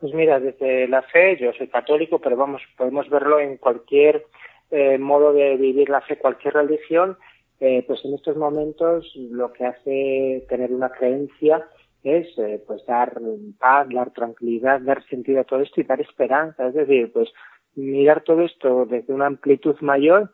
Pues mira, desde la fe, yo soy católico, pero vamos, podemos verlo en cualquier eh, modo de vivir la fe, cualquier religión, eh, pues en estos momentos lo que hace tener una creencia es eh, pues dar paz, dar tranquilidad, dar sentido a todo esto y dar esperanza. Es decir, pues mirar todo esto desde una amplitud mayor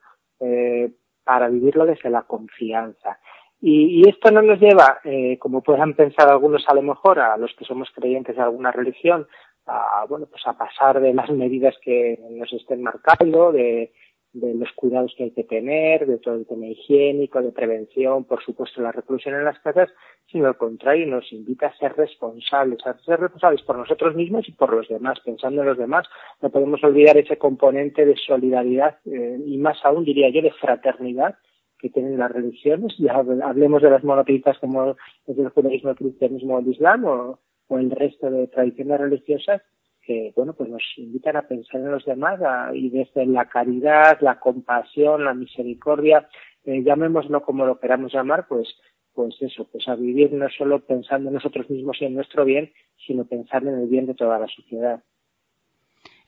para vivirlo desde la confianza. Y, y, esto no nos lleva, eh, como puedan pensar algunos a lo mejor, a los que somos creyentes de alguna religión, a, bueno, pues a pasar de las medidas que nos estén marcando, de, de los cuidados que hay que tener, de todo el tema higiénico, de prevención, por supuesto la reclusión en las casas, sino al contrario, nos invita a ser responsables, a ser responsables por nosotros mismos y por los demás, pensando en los demás. No podemos olvidar ese componente de solidaridad eh, y más aún, diría yo, de fraternidad que tienen las religiones, ya hablemos de las monoteístas como el judaísmo, el cristianismo el islam o, el resto de tradiciones religiosas que bueno pues nos invitan a pensar en los demás y desde la caridad, la compasión, la misericordia, eh, llamémoslo como lo queramos llamar, pues pues eso, pues a vivir no solo pensando en nosotros mismos y en nuestro bien, sino pensando en el bien de toda la sociedad.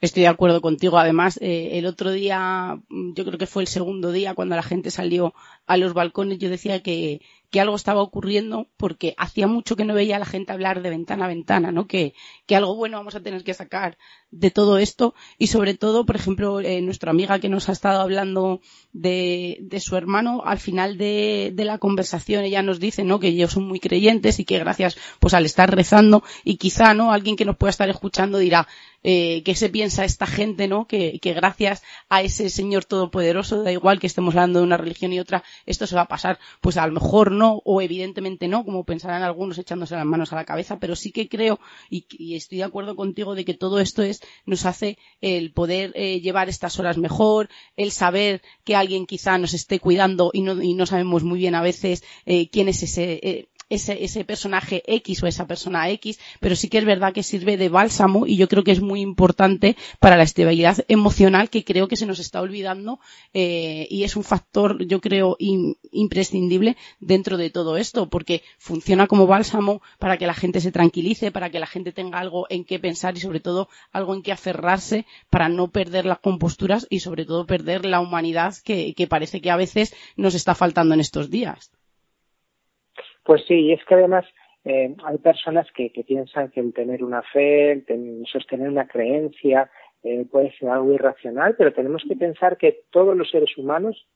Estoy de acuerdo contigo. Además, eh, el otro día, yo creo que fue el segundo día, cuando la gente salió a los balcones, yo decía que, que algo estaba ocurriendo porque hacía mucho que no veía a la gente hablar de ventana a ventana, ¿no? Que, que algo bueno vamos a tener que sacar de todo esto y sobre todo, por ejemplo, eh, nuestra amiga que nos ha estado hablando de, de su hermano, al final de, de, la conversación ella nos dice, ¿no? Que ellos son muy creyentes y que gracias, pues al estar rezando y quizá, ¿no? Alguien que nos pueda estar escuchando dirá, eh, ¿qué se piensa esta gente, ¿no? Que, que gracias a ese Señor Todopoderoso, da igual que estemos hablando de una religión y otra, esto se va a pasar. Pues a lo mejor no, o evidentemente no, como pensarán algunos echándose las manos a la cabeza, pero sí que creo, y, y estoy de acuerdo contigo, de que todo esto es, nos hace el poder eh, llevar estas horas mejor, el saber que alguien quizá nos esté cuidando y no, y no sabemos muy bien a veces eh, quién es ese, eh, ese, ese personaje X o esa persona X, pero sí que es verdad que sirve de bálsamo y yo creo que es muy importante para la estabilidad emocional que creo que se nos está olvidando eh, y es un factor, yo creo, imprescindible dentro de todo esto, porque funciona como bálsamo para que la gente se tranquilice, para que la gente tenga algo en qué pensar y sobre todo algo en qué aferrarse para no perder las composturas y sobre todo perder la humanidad que, que parece que a veces nos está faltando en estos días. Pues sí, y es que además eh, hay personas que, que, piensan que el tener una fe, el sostener una creencia, eh, puede ser algo irracional, pero tenemos que pensar que todos los seres humanos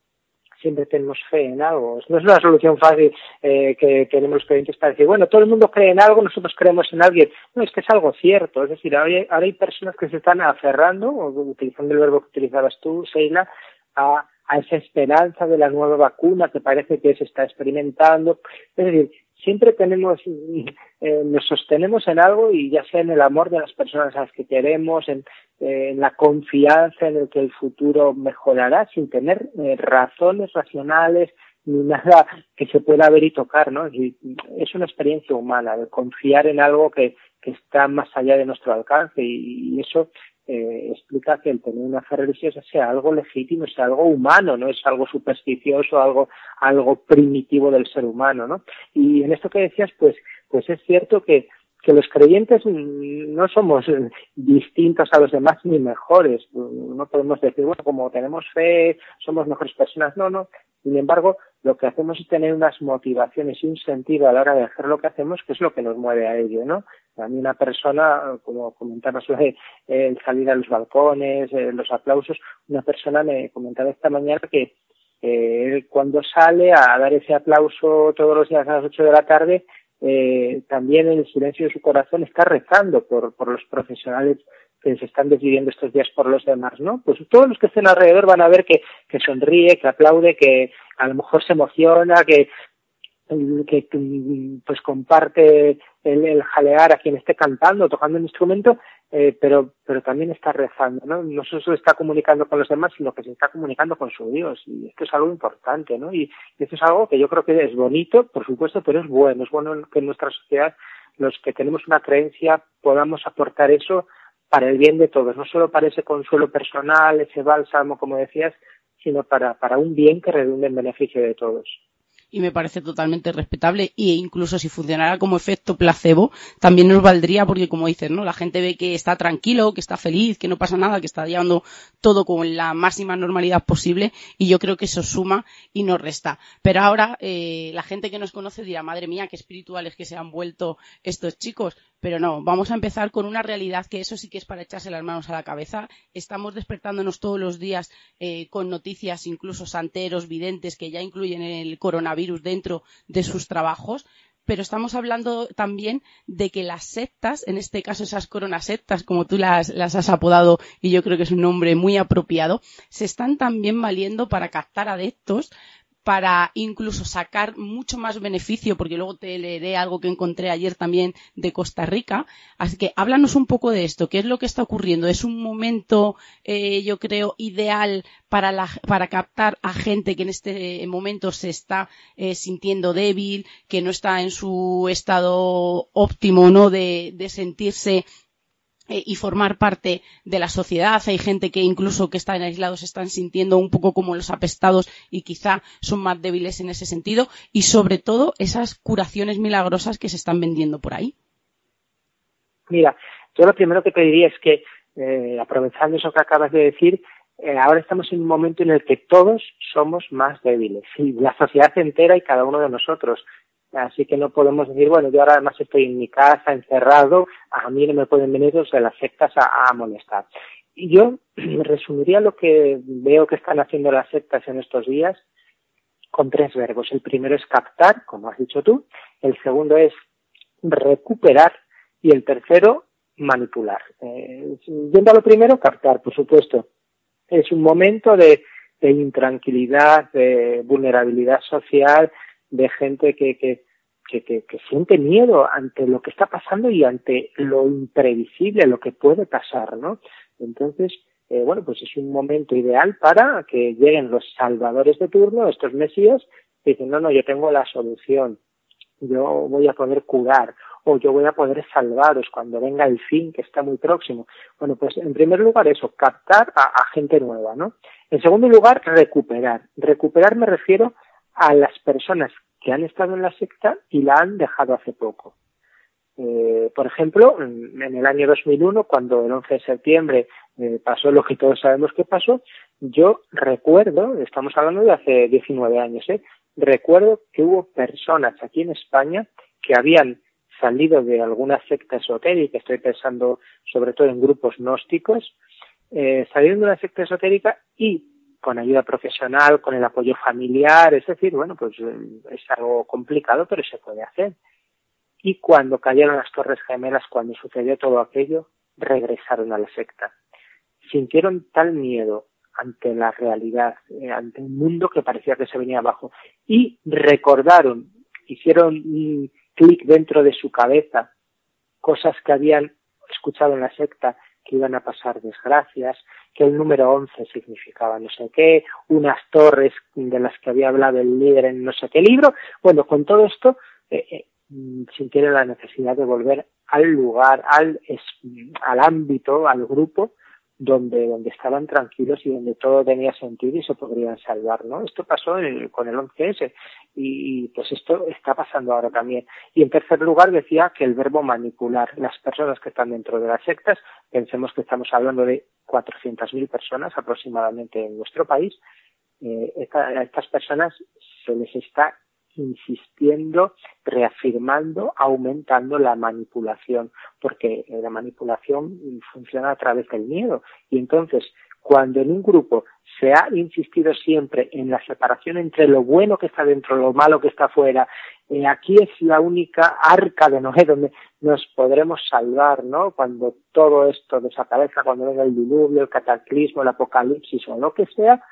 siempre tenemos fe en algo. No es una solución fácil eh, que tenemos los creyentes para decir, bueno, todo el mundo cree en algo, nosotros creemos en alguien. No, es que es algo cierto. Es decir, ahora hay, personas que se están aferrando, utilizando el verbo que utilizabas tú, Sheila, a a esa esperanza de la nueva vacuna que parece que se está experimentando. Es decir, siempre tenemos, eh, nos sostenemos en algo y ya sea en el amor de las personas a las que queremos, en, eh, la confianza en el que el futuro mejorará sin tener eh, razones racionales ni nada que se pueda ver y tocar, ¿no? es una experiencia humana, de confiar en algo que está más allá de nuestro alcance y, eso eh, explica que el tener una fe religiosa sea algo legítimo, sea algo humano, no es algo supersticioso, algo, algo primitivo del ser humano, ¿no? Y en esto que decías, pues, pues es cierto que que los creyentes no somos distintos a los demás ni mejores. No podemos decir, bueno, como tenemos fe, somos mejores personas. No, no. Sin embargo, lo que hacemos es tener unas motivaciones y un sentido a la hora de hacer lo que hacemos, que es lo que nos mueve a ello, ¿no? A mí una persona, como comentaba sobre el salir a los balcones, eh, los aplausos, una persona me comentaba esta mañana que él cuando sale a dar ese aplauso todos los días a las 8 de la tarde, eh, también en el silencio de su corazón está rezando por los profesionales que se están decidiendo estos días por los demás, ¿no? Pues todos los que estén alrededor van a ver que, que sonríe, que aplaude, que a lo mejor se emociona, que, que pues comparte el, el, jalear a quien esté cantando, tocando un instrumento, eh, pero, pero también está rezando, ¿no? No solo está comunicando con los demás, sino que se está comunicando con su Dios. Y esto es algo importante, ¿no? Y esto es algo que yo creo que es bonito, por supuesto, pero es bueno. Es bueno que en nuestra sociedad, los que tenemos una creencia, podamos aportar eso para el bien de todos, no solo para ese consuelo personal, ese bálsamo, como decías, sino para, para un bien que redunde en beneficio de todos y me parece totalmente respetable e incluso si funcionara como efecto placebo también nos valdría porque como dices, ¿no? La gente ve que está tranquilo, que está feliz, que no pasa nada, que está llevando todo con la máxima normalidad posible y yo creo que eso suma y nos resta. Pero ahora eh, la gente que nos conoce dirá, madre mía, qué espirituales que se han vuelto estos chicos. Pero no, vamos a empezar con una realidad que eso sí que es para echarse las manos a la cabeza. Estamos despertándonos todos los días eh, con noticias, incluso santeros, videntes, que ya incluyen el coronavirus dentro de sus trabajos. Pero estamos hablando también de que las sectas, en este caso esas coronasectas, como tú las, las has apodado, y yo creo que es un nombre muy apropiado, se están también valiendo para captar adeptos para incluso sacar mucho más beneficio, porque luego te leeré algo que encontré ayer también de Costa Rica. Así que háblanos un poco de esto, qué es lo que está ocurriendo. ¿Es un momento, eh, yo creo, ideal para, la, para captar a gente que en este momento se está eh, sintiendo débil, que no está en su estado óptimo, ¿no? De, de sentirse eh, y formar parte de la sociedad. Hay gente que incluso que están aislados están sintiendo un poco como los apestados y quizá son más débiles en ese sentido. Y sobre todo esas curaciones milagrosas que se están vendiendo por ahí. Mira, yo lo primero que te diría es que, eh, aprovechando eso que acabas de decir, eh, ahora estamos en un momento en el que todos somos más débiles, y la sociedad entera y cada uno de nosotros. Así que no podemos decir, bueno, yo ahora además estoy en mi casa, encerrado, a mí no me pueden venir los de las sectas a, molestar. Y yo resumiría lo que veo que están haciendo las sectas en estos días con tres verbos. El primero es captar, como has dicho tú. El segundo es recuperar. Y el tercero, manipular. Eh, yendo a lo primero, captar, por supuesto. Es un momento de intranquilidad, de vulnerabilidad social, de gente que, que, que, que, siente miedo ante lo que está pasando y ante lo imprevisible, lo que puede pasar, ¿no? Entonces, eh, bueno, pues es un momento ideal para que lleguen los salvadores de turno, estos mesías, y dicen, no, no, yo tengo la solución, yo voy a poder curar, o yo voy a poder salvaros cuando venga el fin que está muy próximo. Bueno, pues en primer lugar eso, captar a, a gente nueva, ¿no? En segundo lugar, recuperar. Recuperar me refiero a las personas que han estado en la secta y la han dejado hace poco. Eh, por ejemplo, en, el año 2001, cuando el 11 de septiembre eh, pasó lo que todos sabemos que pasó, yo recuerdo, estamos hablando de hace 19 años, ¿eh? recuerdo que hubo personas aquí en España que habían salido de alguna secta esotérica, estoy pensando sobre todo en grupos gnósticos, eh, salieron de una secta esotérica y con ayuda profesional, con el apoyo familiar, es decir, bueno, pues eh, es algo complicado, pero se puede hacer. Y cuando cayeron las Torres Gemelas, cuando sucedió todo aquello, regresaron a la secta. Sintieron tal miedo ante la realidad, eh, ante un mundo que parecía que se venía abajo, y recordaron, hicieron un clic dentro de su cabeza, cosas que habían escuchado en la secta, que iban a pasar desgracias, que el número 11 significaba no sé qué, unas torres de las que había hablado el líder en no sé qué libro. Bueno, con todo esto eh, eh, sintieron la necesidad de volver al lugar, al, al ámbito, al grupo donde, donde estaban tranquilos y donde todo tenía sentido y se podrían salvar, ¿no? Esto pasó con el 11S y, pues esto está pasando ahora también. Y en tercer lugar decía que el verbo manipular, las personas que están dentro de las sectas, pensemos que estamos hablando de 400.000 personas aproximadamente en nuestro país, eh, a estas personas se les está insistiendo, reafirmando, aumentando la manipulación, porque la manipulación funciona a través del miedo. Y entonces, cuando en un grupo se ha insistido siempre en la separación entre lo bueno que está dentro, lo malo que está fuera, eh, aquí es la única arca de Noé donde nos podremos salvar, ¿no? Cuando todo esto desaparezca, cuando venga el diluvio, el cataclismo, el apocalipsis o lo que sea,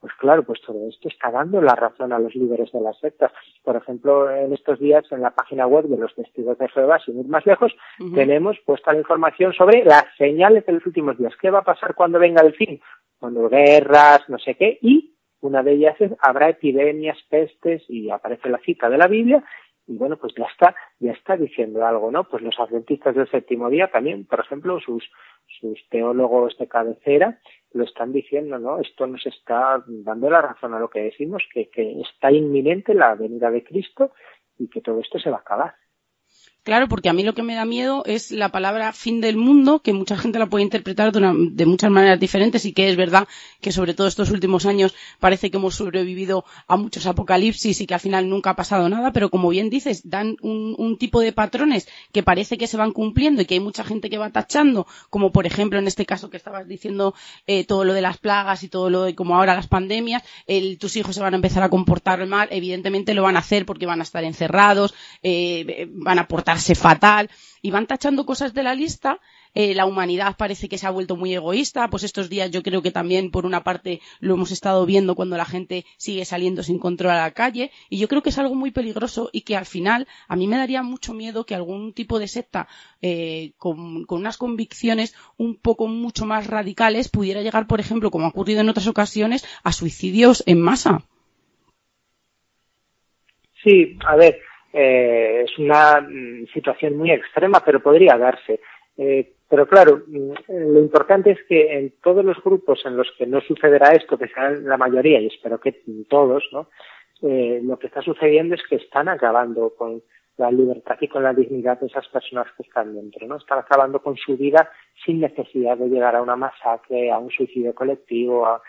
pues claro, pues todo esto está dando la razón a los líderes de las sectas. Por ejemplo, en estos días en la página web de los testigos de Jehová, sin ir más lejos, tenemos puesta la información sobre las señales de los últimos días. ¿Qué va a pasar cuando venga el fin? Cuando guerras, no sé qué, y una de ellas es habrá epidemias, pestes, y aparece la cita de la Biblia, y bueno, pues ya está, ya está diciendo algo, ¿no? Pues los adventistas del séptimo día también, por ejemplo, sus, sus teólogos de cabecera lo están diciendo, ¿no? Esto nos está dando la razón a lo que decimos, que, que está inminente la venida de Cristo y que todo esto se va a acabar. Claro, porque a mí lo que me da miedo es la palabra fin del mundo, que mucha gente la puede interpretar de, muchas maneras diferentes y que es verdad que sobre todo estos últimos años parece que hemos sobrevivido a muchos apocalipsis y que al final nunca ha pasado nada, pero como bien dices, dan un, tipo de patrones que parece que se van cumpliendo y que hay mucha gente que va tachando, como por ejemplo en este caso que estabas diciendo eh, todo lo de las plagas y todo lo de como ahora las pandemias, tus hijos se van a empezar a comportar mal, evidentemente lo van a hacer porque van a estar encerrados, eh, van a fatal y van tachando cosas de la lista. Eh, la humanidad parece que se ha vuelto muy egoísta. Pues estos días yo creo que también por una parte lo hemos estado viendo cuando la gente sigue saliendo sin control a la calle y yo creo que es algo muy peligroso y que al final a mí me daría mucho miedo que algún tipo de secta eh, con, con unas convicciones un poco mucho más radicales pudiera llegar, por ejemplo, como ha ocurrido en otras ocasiones, a suicidios en masa. Sí, a ver, eh, es una mm, situación muy extrema, pero podría darse. Eh, pero claro, mm, lo importante es que en todos los grupos en los que no sucederá esto, que sean la mayoría, y espero que todos, ¿no? Eh, lo que está sucediendo es que están acabando con la libertad y con la dignidad de esas personas que están dentro, ¿no? Están acabando con su vida sin necesidad de llegar a una masacre, a un suicidio colectivo, a,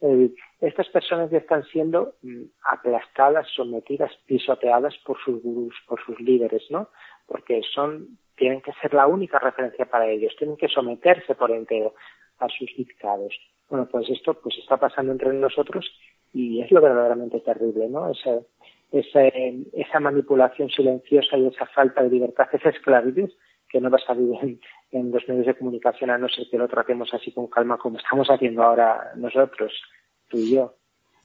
eh, estas personas ya están siendo mm, aplastadas, sometidas, pisoteadas por sus gurús, por sus líderes, ¿no? Porque son, tienen que ser la única referencia para ellos, tienen que someterse por entero a sus dictados. Bueno, pues esto pues está pasando entre nosotros y es lo verdaderamente terrible, ¿no? Esa, esa, esa manipulación silenciosa y esa falta de libertad, esa esclavitud que no va a salir en, en los medios de comunicación a no ser que lo tratemos así con calma como estamos haciendo ahora nosotros,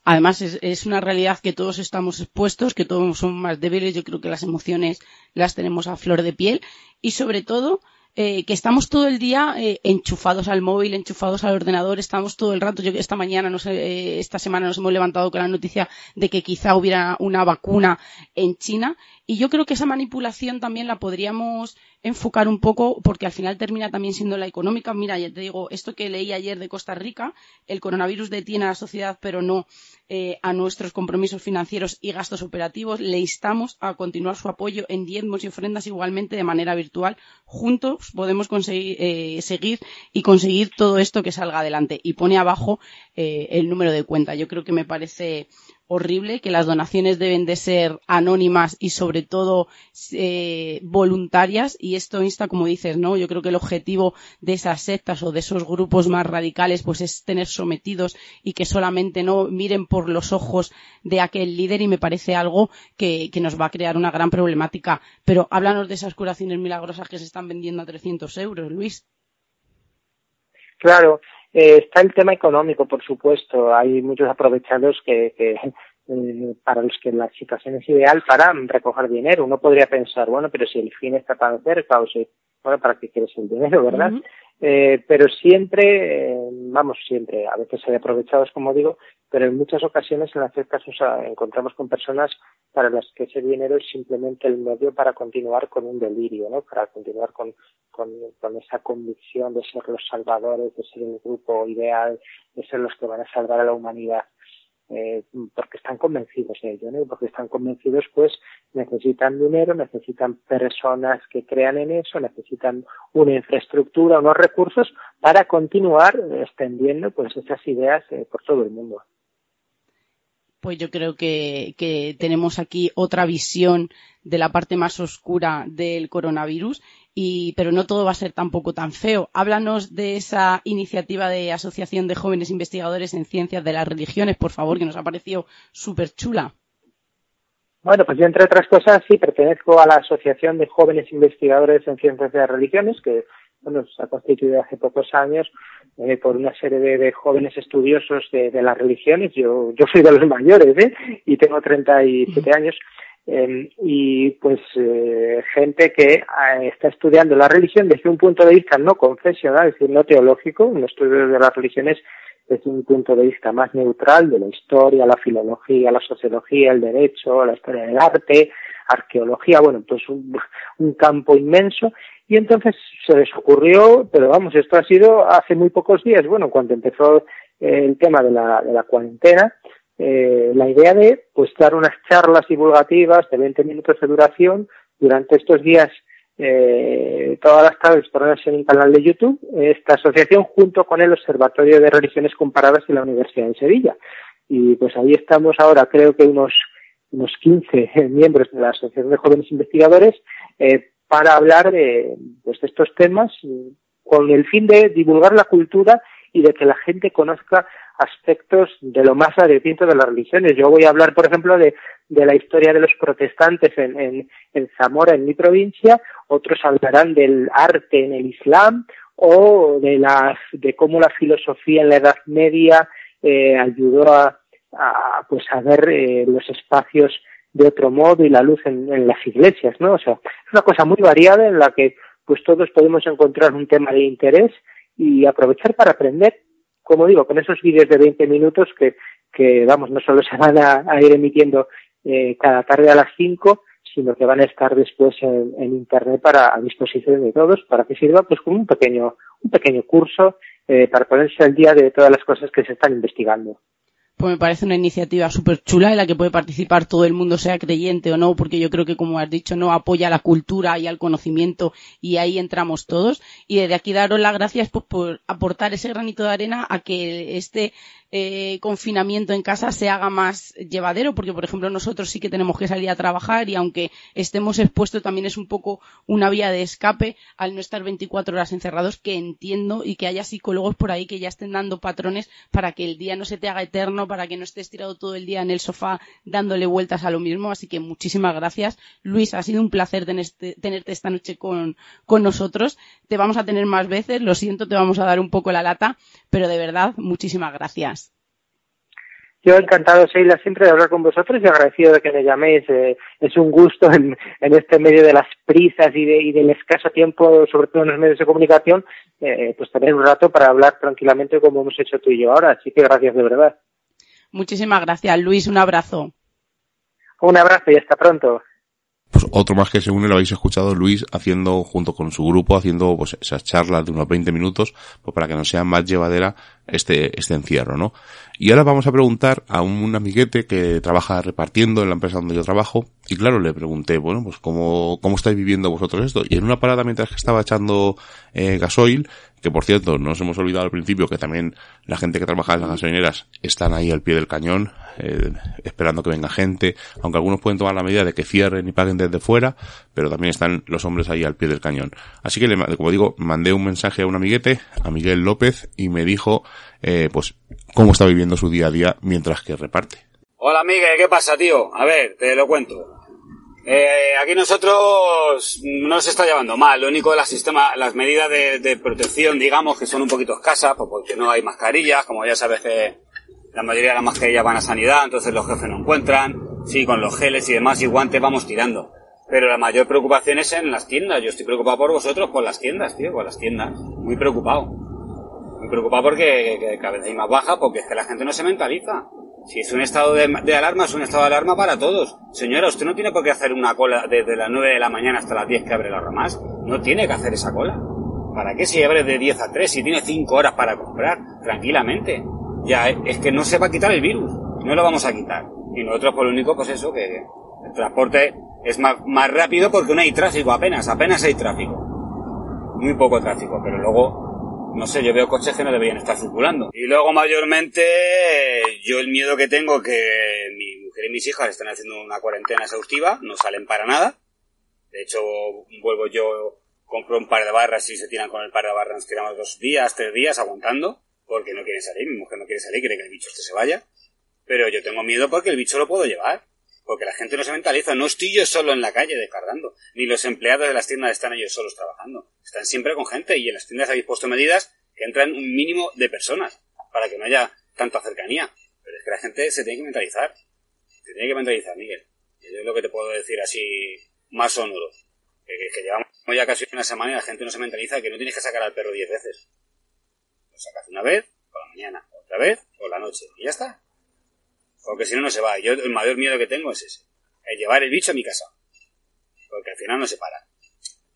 Además, es, una realidad que todos estamos expuestos, que todos somos más débiles. Yo creo que las emociones las tenemos a flor de piel. Y sobre todo, eh, que estamos todo el día eh, enchufados al móvil, enchufados al ordenador, estamos todo el rato. Yo esta mañana, eh, esta semana nos hemos levantado con la noticia de que quizá hubiera una vacuna en China. Y yo creo que esa manipulación también la podríamos enfocar un poco porque al final termina también siendo la económica. Mira, ya te digo, esto que leí ayer de Costa Rica, el coronavirus detiene a la sociedad pero no eh, a nuestros compromisos financieros y gastos operativos. Le instamos a continuar su apoyo en diezmos y ofrendas igualmente de manera virtual. Juntos podemos conseguir, eh, seguir y conseguir todo esto que salga adelante. Y pone abajo eh, el número de cuenta. Yo creo que me parece horrible, que las donaciones deben de ser anónimas y sobre todo eh, voluntarias y esto insta, como dices, ¿no? Yo creo que el objetivo de esas sectas o de esos grupos más radicales pues es tener sometidos y que solamente no miren por los ojos de aquel líder y me parece algo que, que nos va a crear una gran problemática. Pero háblanos de esas curaciones milagrosas que se están vendiendo a 300 euros, Luis. Claro, eh, está el tema económico, por supuesto. Hay muchos aprovechados que, que, para los que la situación es ideal para recoger dinero. Uno podría pensar, bueno, pero si el fin está tan cerca o si, bueno, ¿para qué quieres el dinero, verdad? eh, pero siempre, eh, vamos, siempre, a veces hay aprovechados, como digo, pero en muchas ocasiones, en hacer casos, encontramos con personas para las que ese dinero es simplemente el medio para continuar con un delirio, ¿no? Para continuar con, con, con esa convicción de ser los salvadores, de ser el grupo ideal, de ser los que van a salvar a la humanidad eh, porque están convencidos de ello, porque están convencidos, pues necesitan dinero, necesitan personas que crean en eso, necesitan una infraestructura, unos recursos para continuar extendiendo pues esas ideas eh, por todo el mundo. Pues yo creo que, que, tenemos aquí otra visión de la parte más oscura del coronavirus y, pero no todo va a ser tampoco tan feo. Háblanos de esa iniciativa de Asociación de Jóvenes Investigadores en Ciencias de las Religiones, por favor, que nos ha parecido súper chula. Bueno, pues yo entre otras cosas sí pertenezco a la Asociación de Jóvenes Investigadores en Ciencias de las Religiones, que bueno, se ha constituido hace pocos años eh, por una serie de, jóvenes estudiosos de, de, las religiones. Yo, yo soy de los mayores, ¿eh? Y tengo 37 años. Eh, y pues eh, gente que eh, está estudiando la religión desde un punto de vista no confesional, es decir, no teológico, un estudio de las religiones desde un punto de vista más neutral de la historia, la filología, la sociología, el derecho, la historia del arte, arqueología, bueno, pues un, un campo inmenso. Y entonces se les ocurrió, pero vamos, esto ha sido hace muy pocos días, bueno, cuando empezó el tema de la, de la cuarentena, eh, la idea de pues dar unas charlas divulgativas de 20 minutos de duración durante estos días eh, todas las tardes por en un canal de YouTube esta asociación junto con el Observatorio de Religiones Comparadas de la Universidad de Sevilla. Y pues ahí estamos ahora creo que unos unos 15 miembros de la Asociación de Jóvenes Investigadores eh, para hablar de, pues, de estos temas con el fin de divulgar la cultura y de que la gente conozca aspectos de lo más arrepiento de las religiones. Yo voy a hablar, por ejemplo, de, de la historia de los protestantes en, en, en, Zamora, en mi provincia, otros hablarán del arte en el Islam o de, las, de cómo la filosofía en la Edad Media eh, ayudó a, a, pues a ver eh, los espacios de otro modo y la luz en, en las iglesias, ¿no? O sea, es una cosa muy variada en la que pues todos podemos encontrar un tema de interés y aprovechar para aprender. Como digo, con esos vídeos de 20 minutos que, que vamos, no solo se van a, ir emitiendo eh, cada tarde a las 5, sino que van a estar después en, internet para a disposición de todos para que sirva pues como un pequeño un pequeño curso eh, para ponerse al día de todas las cosas que se están investigando pues me parece una iniciativa súper chula en la que puede participar todo el mundo, sea creyente o no, porque yo creo que, como has dicho, no apoya la cultura y al conocimiento y ahí entramos todos. Y desde aquí daros las gracias por, por aportar ese granito de arena a que este eh, confinamiento en casa se haga más llevadero, porque por ejemplo nosotros sí que tenemos que salir a trabajar y aunque estemos expuestos también es un poco una vía de escape al no estar 24 horas encerrados, que entiendo y que haya psicólogos por ahí que ya estén dando patrones para que el día no se te haga eterno, para que no estés tirado todo el día en el sofá dándole vueltas a lo mismo. Así que muchísimas gracias. Luis, ha sido un placer tenerte esta noche con, con nosotros. Te vamos a tener más veces, lo siento, te vamos a dar un poco la lata, pero de verdad, muchísimas gracias. Yo encantado, Sheila, siempre de hablar con vosotros y agradecido de que me llaméis. Eh, es un gusto en, en, este medio de las prisas y, de, y, del escaso tiempo, sobre todo en los medios de comunicación, eh, pues tener un rato para hablar tranquilamente como hemos hecho tú y yo ahora. Así que gracias de verdad. Muchísimas gracias, Luis. Un abrazo. Un abrazo y hasta pronto pues otro más que según lo habéis escuchado Luis haciendo junto con su grupo haciendo pues esas charlas de unos 20 minutos pues para que nos sea más llevadera este este encierro no y ahora vamos a preguntar a un amiguete que trabaja repartiendo en la empresa donde yo trabajo. Y claro le pregunté bueno pues cómo cómo estáis viviendo vosotros esto y en una parada mientras que estaba echando eh, gasoil que por cierto nos hemos olvidado al principio que también la gente que trabaja en las gasolineras están ahí al pie del cañón eh, esperando que venga gente, aunque algunos pueden tomar la medida de que cierren y paguen desde fuera, pero también están los hombres ahí al pie del cañón. Así que, le, como digo, mandé un mensaje a un amiguete, a Miguel López, y me dijo, eh, pues, cómo está viviendo su día a día mientras que reparte. Hola Miguel, ¿qué pasa, tío? A ver, te lo cuento. Eh, aquí nosotros no se está llevando mal. Lo único de las sistemas, las medidas de, de, protección, digamos, que son un poquito escasas, pues porque no hay mascarillas, como ya sabes que la mayoría de las mascarillas van a sanidad, entonces los jefes no encuentran, sí, con los geles y demás y guantes vamos tirando. Pero la mayor preocupación es en las tiendas. Yo estoy preocupado por vosotros, por las tiendas, tío, por las tiendas. Muy preocupado. Muy preocupado porque cada vez hay más baja, porque es que la gente no se mentaliza. Si es un estado de, alarma, es un estado de alarma para todos. Señora, usted no tiene por qué hacer una cola desde las 9 de la mañana hasta las 10 que abre la ramas. No tiene que hacer esa cola. ¿Para qué si abre de 10 a 3 si tiene 5 horas para comprar? Tranquilamente. Ya, es que no se va a quitar el virus. No lo vamos a quitar. Y nosotros por lo único, pues eso, que el transporte es más, más rápido porque no hay tráfico apenas, apenas hay tráfico. Muy poco tráfico, pero luego, no sé, yo veo coches que no deberían estar circulando. Y luego mayormente, yo el miedo que tengo que mi mujer y mis hijas están haciendo una cuarentena exhaustiva, no salen para nada. De hecho, vuelvo yo, compro un par de barras y se tiran con el par de barras, nos tiramos dos días, tres días aguantando, porque no quieren salir, mi mujer no quiere salir, quiere que el bicho este se vaya. Pero yo tengo miedo porque el bicho lo puedo llevar. Porque la gente no se mentaliza. No estoy yo solo en la calle descargando. Ni los empleados de las tiendas están ellos solos trabajando. Están siempre con gente y en las tiendas habéis puesto medidas que entran un mínimo de personas para que no haya tanta cercanía. Pero es que la gente se tiene que mentalizar. Se tiene que mentalizar, Miguel. Y es lo que te puedo decir así más sonoro. Que, que, llevamos ya casi una semana y la gente no se mentaliza que no tienes que sacar al perro diez veces. Lo sacas una vez, por la mañana, otra vez, por la noche. Y ya está. Porque si no, no se va. Yo el mayor miedo que tengo es ese. Es llevar el bicho a mi casa. Porque al final no se para.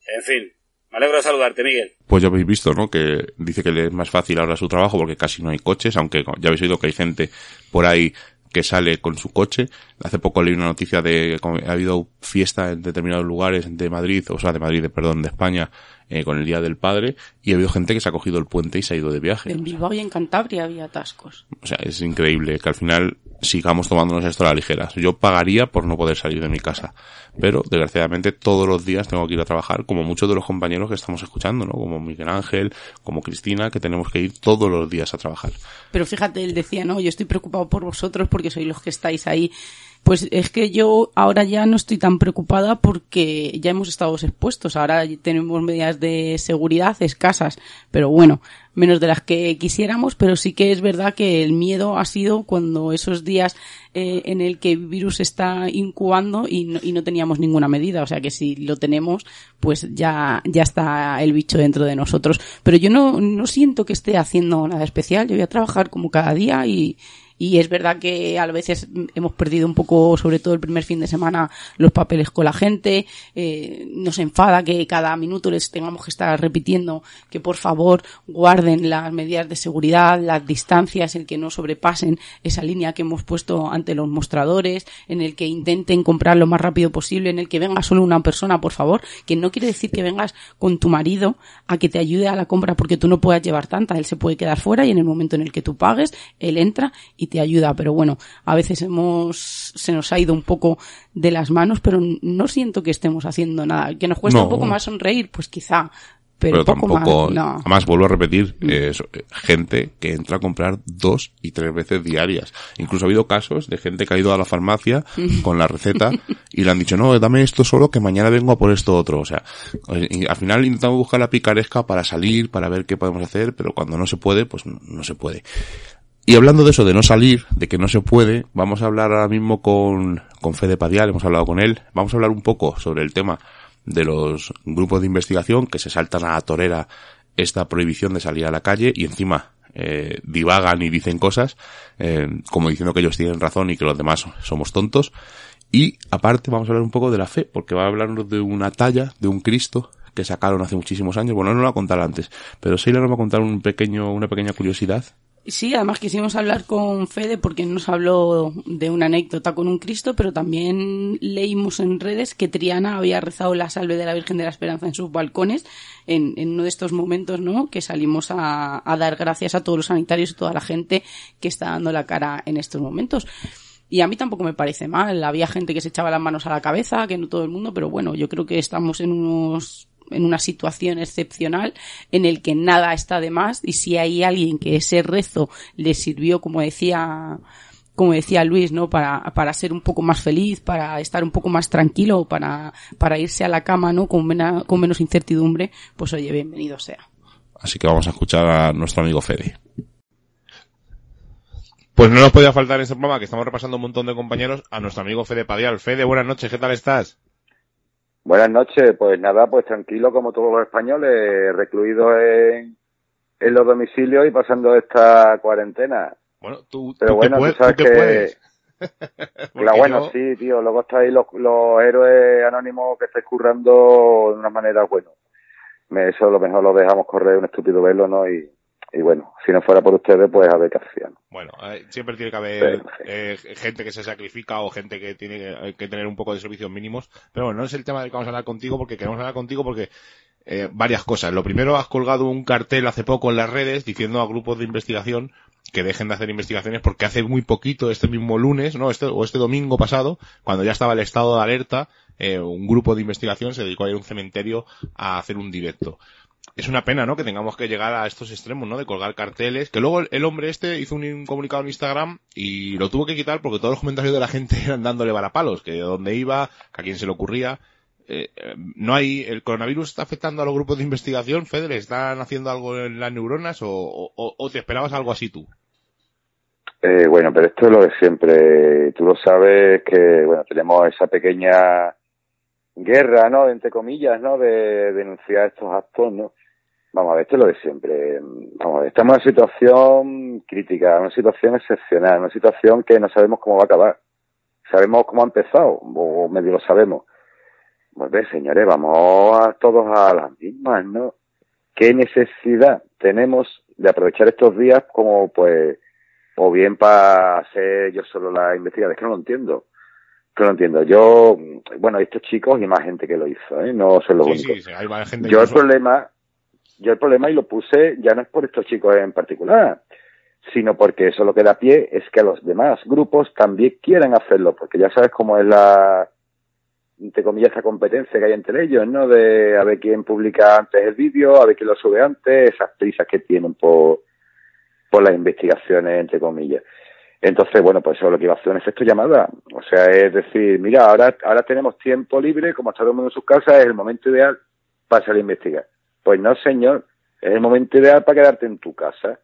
En fin. Me alegro de saludarte, Miguel. Pues ya habéis visto, ¿no? Que dice que le es más fácil ahora su trabajo porque casi no hay coches, aunque ya habéis oído que hay gente por ahí que sale con su coche. Hace poco leí una noticia de que ha habido fiesta en determinados lugares de Madrid, o sea, de Madrid, perdón, de España, eh, con el Día del Padre, y ha habido gente que se ha cogido el puente y se ha ido de viaje. En Bilbao y en Cantabria había atascos. O sea, es increíble que al final sigamos tomándonos esto a la ligera. Yo pagaría por no poder salir de mi casa. Pero, desgraciadamente, todos los días tengo que ir a trabajar, como muchos de los compañeros que estamos escuchando, ¿no? Como Miguel Ángel, como Cristina, que tenemos que ir todos los días a trabajar. Pero fíjate, él decía, no, yo estoy preocupado por vosotros porque sois los que estáis ahí pues es que yo ahora ya no estoy tan preocupada porque ya hemos estado expuestos. Ahora tenemos medidas de seguridad escasas, pero bueno, menos de las que quisiéramos, pero sí que es verdad que el miedo ha sido cuando esos días eh, en el que el virus está incubando y no, y no teníamos ninguna medida. O sea que si lo tenemos, pues ya, ya está el bicho dentro de nosotros. Pero yo no, no siento que esté haciendo nada especial. Yo voy a trabajar como cada día y, y es verdad que a veces hemos perdido un poco, sobre todo el primer fin de semana, los papeles con la gente, eh, nos enfada que cada minuto les tengamos que estar repitiendo que por favor guarden las medidas de seguridad, las distancias, el que no sobrepasen esa línea que hemos puesto ante los mostradores, en el que intenten comprar lo más rápido posible, en el que venga solo una persona, por favor, que no quiere decir que vengas con tu marido a que te ayude a la compra porque tú no puedas llevar tanta, él se puede quedar fuera y en el momento en el que tú pagues, él entra y te ayuda, pero bueno, a veces hemos, se nos ha ido un poco de las manos, pero no siento que estemos haciendo nada. Que nos cuesta un poco más sonreír, pues quizá, pero, tampoco, más, además vuelvo a repetir, mm. eh, gente que entra a comprar dos y tres veces diarias. Incluso ha habido casos de gente que ha ido a la farmacia mm. con la receta y le han dicho, no, dame esto solo que mañana vengo a por esto otro. O sea, al final intentamos buscar la picaresca para salir, para ver qué podemos hacer, pero cuando no se puede, pues no se puede. Y hablando de eso, de no salir, de que no se puede, vamos a hablar ahora mismo con, con Fede Padial, hemos hablado con él, vamos a hablar un poco sobre el tema de los grupos de investigación que se saltan a la torera esta prohibición de salir a la calle y encima eh, divagan y dicen cosas, eh, como diciendo que ellos tienen razón y que los demás somos tontos. Y aparte vamos a hablar un poco de la fe, porque va a hablarnos de una talla, de un Cristo que sacaron hace muchísimos años. Bueno, no lo va a contar antes, pero Sheila nos va a contar un pequeño, una pequeña curiosidad Sí, además quisimos hablar con Fede porque nos habló de una anécdota con un Cristo, pero también leímos en redes que Triana había rezado la salve de la Virgen de la Esperanza en sus balcones en, uno de estos momentos, ¿no? Que salimos a, a dar gracias a todos los sanitarios y toda la gente que está dando la cara en estos momentos. Y a mí tampoco me parece mal. Había gente que se echaba las manos a la cabeza, que no todo el mundo, pero bueno, yo creo que estamos en unos en una situación excepcional en el que nada está de más y si hay alguien que ese rezo le sirvió, como decía como decía Luis, ¿no? Para, para ser un poco más feliz, para estar un poco más tranquilo, para, para irse a la cama, ¿no? Con, con menos incertidumbre, pues oye, bienvenido sea. Así que vamos a escuchar a nuestro amigo Fede. Pues no nos podía faltar en este programa que estamos repasando un montón de compañeros a nuestro amigo Fede Padial. Fede, buenas noches, ¿qué tal estás? Buenas noches, pues nada, pues tranquilo como todos los españoles, recluidos en, en los domicilios y pasando esta cuarentena. Bueno, tú, Pero tú bueno, que, tú sabes tú que que- puedes. La Porque bueno, yo- sí, tío, luego está ahí los, los héroes anónimos que estáis currando de una manera, bueno, eso a lo mejor lo dejamos correr un estúpido velo, ¿no? Y, y bueno, si no fuera por ustedes, pues a ver qué hacían. Bueno, eh, siempre tiene que haber sí. eh, gente que se sacrifica o gente que tiene que- que tener un poco de servicios mínimos. Pero bueno, no es el tema del que vamos a hablar contigo porque queremos hablar contigo porque eh, varias cosas. Lo primero, has colgado un cartel hace poco en las redes diciendo a grupos de investigación que dejen de hacer investigaciones porque hace muy poquito, este mismo lunes, no, este, o este domingo pasado, cuando ya estaba el estado de alerta, eh, un grupo de investigación se dedicó a ir a un cementerio a hacer un directo es una pena, ¿no? Que tengamos que llegar a estos extremos, ¿no? De colgar carteles. Que luego el, hombre este hizo un, un comunicado en Instagram y lo tuvo que quitar porque todos los comentarios de la gente eran dándole varapalos. Que de dónde iba, que a quién se le ocurría. Eh, eh, no hay, el coronavirus está afectando a los grupos de investigación, Feder, ¿están haciendo algo en las neuronas o, o- o te esperabas algo así tú? Eh, bueno, pero esto es lo de siempre. Tú lo sabes que, bueno, tenemos esa pequeña guerra, ¿no? Entre comillas, ¿no? De denunciar estos actos, ¿no? Vamos a ver, esto es lo de siempre. Vamos a ver, estamos en una situación crítica, una situación excepcional, una situación que no sabemos cómo va a acabar. Sabemos cómo ha empezado, o medio lo sabemos. Pues ve, señores, vamos a todos a las mismas, ¿no? ¿Qué necesidad tenemos de aprovechar estos días como, pues, o bien para hacer yo solo la investigación? Es que no lo entiendo. Que no lo entiendo. Yo, bueno, estos chicos y más gente que lo hizo, ¿eh? No son los Sí, únicos. sí, sí, hay varias gente Yo el problema, yo el problema y lo puse ya no es por estos chicos en particular, sino porque eso lo que da pie es que los demás grupos también quieran hacerlo, porque ya sabes cómo es la, entre comillas, esa competencia que hay entre ellos, ¿no? De a ver quién publica antes el vídeo, a ver quién lo sube antes, esas prisas que tienen por, por las investigaciones, entre comillas. Entonces, bueno, pues eso es lo que iba a hacer un efecto llamada. O sea, es decir, mira, ahora, ahora tenemos tiempo libre, como está todo el mundo en sus casas, es el momento ideal para salir a investigar. Pues no, señor, es el momento ideal para quedarte en tu casa.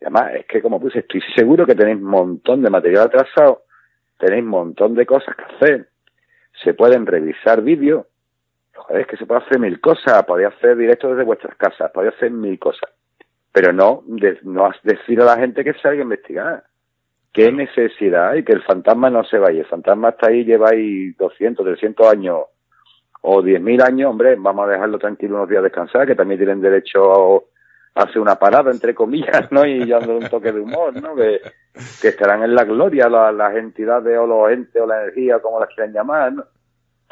Y además, es que como puse, estoy seguro que tenéis un montón de material atrasado, tenéis un montón de cosas que hacer, se pueden revisar vídeos, joder, es que se puede hacer mil cosas, podéis hacer directos desde vuestras casas, podéis hacer mil cosas, pero no, de- no has- decir a la gente que salga a investigar. ¿Qué necesidad hay? Que el fantasma no se vaya. El fantasma está ahí, lleva ahí 200, 300 años o 10.000 años, hombre, vamos a dejarlo tranquilo unos días descansar, que también tienen derecho a hacer una parada, entre comillas, ¿no? Y dándole un toque de humor, ¿no? Que, que estarán en la gloria la- las entidades o los entes o la energía, como las quieran llamar, ¿no?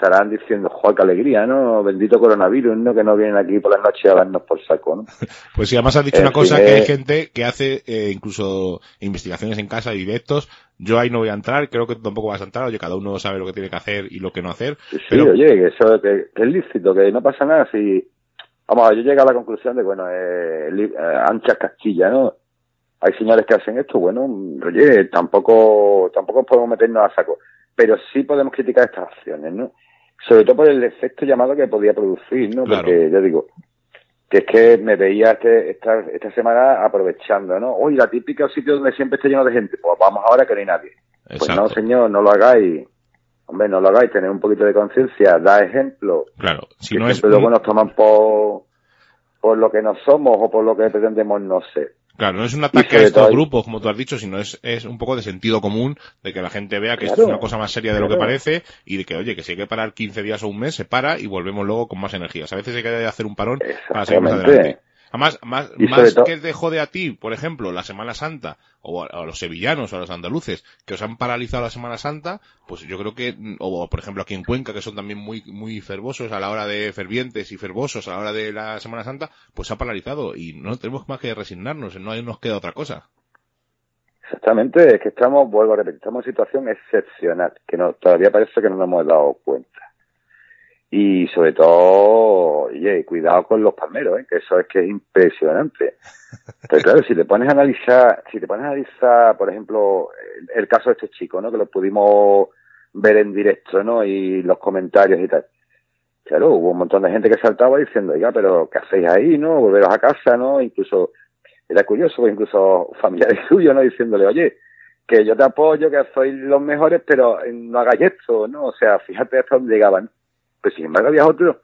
Estarán diciendo, joder, qué alegría, ¿no? Bendito coronavirus, ¿no? Que no vienen aquí por las noches a darnos por saco, ¿no? Pues sí, además has dicho una cosa que hay gente que hace eh, incluso investigaciones en casa, directos. Yo ahí no voy a entrar, creo que tampoco vas a entrar. Oye, cada uno sabe lo que tiene que hacer y lo que no hacer. Sí, Pero- oye, que eso que, que es lícito, que no pasa nada si... Vamos, yo llego a la conclusión de, bueno, eh, li- eh, ancha Castilla, ¿no? Hay señores que hacen esto, bueno, oye, tampoco, tampoco podemos meternos a saco. Pero sí podemos criticar estas acciones, ¿no? Sobre todo por el efecto llamado que podía producir, ¿no? Claro. Porque, ya digo, que es que me veía este, esta, esta semana aprovechando, ¿no? Hoy la típica sitio donde siempre está lleno de gente, pues vamos ahora que no hay nadie. Pues no, señor, no lo hagáis. Hombre, no lo hagáis, tener un poquito de conciencia, da ejemplo. Claro, si que no es luego un- nos toman por, por lo que no somos o por lo que pretendemos no ser. Claro, no es un ataque a estos grupos, como tú has dicho, sino es, es un poco de sentido común, de que la gente vea que esto es una cosa más seria de lo que parece y de que, oye, que si hay que parar 15 días o un mes, se para y volvemos luego con más energías. A veces hay que hacer un parón para seguir más adelante. Además, más, más que te jode a ti, por ejemplo, la Semana Santa, o a, a los sevillanos o a los andaluces, que os han paralizado la Semana Santa, pues yo creo que, o por ejemplo aquí en Cuenca, que son también muy, muy fervosos a la hora de fervientes y fervosos a la hora de la Semana Santa, pues se ha paralizado y no tenemos más que resignarnos, no nos queda otra cosa. Exactamente, es que estamos, vuelvo a repetir, estamos en situación excepcional, que no, todavía parece que no nos hemos dado cuenta. Y sobre todo, oye, cuidado con los palmeros, ¿eh? que eso es que es impresionante. Pero claro, si te pones a analizar, si te pones a analizar, por ejemplo, el, el caso de este chico, ¿no? Que lo pudimos ver en directo, ¿no? Y los comentarios y tal. Claro, hubo un montón de gente que saltaba diciendo, oiga, pero ¿qué hacéis ahí, no? Volveros a casa, ¿no? Incluso, era curioso, incluso familiares suyos, ¿no? Diciéndole, oye, que yo te apoyo, que sois los mejores, pero no hagáis esto, ¿no? O sea, fíjate hasta dónde llegaban. Pero sin embargo había otros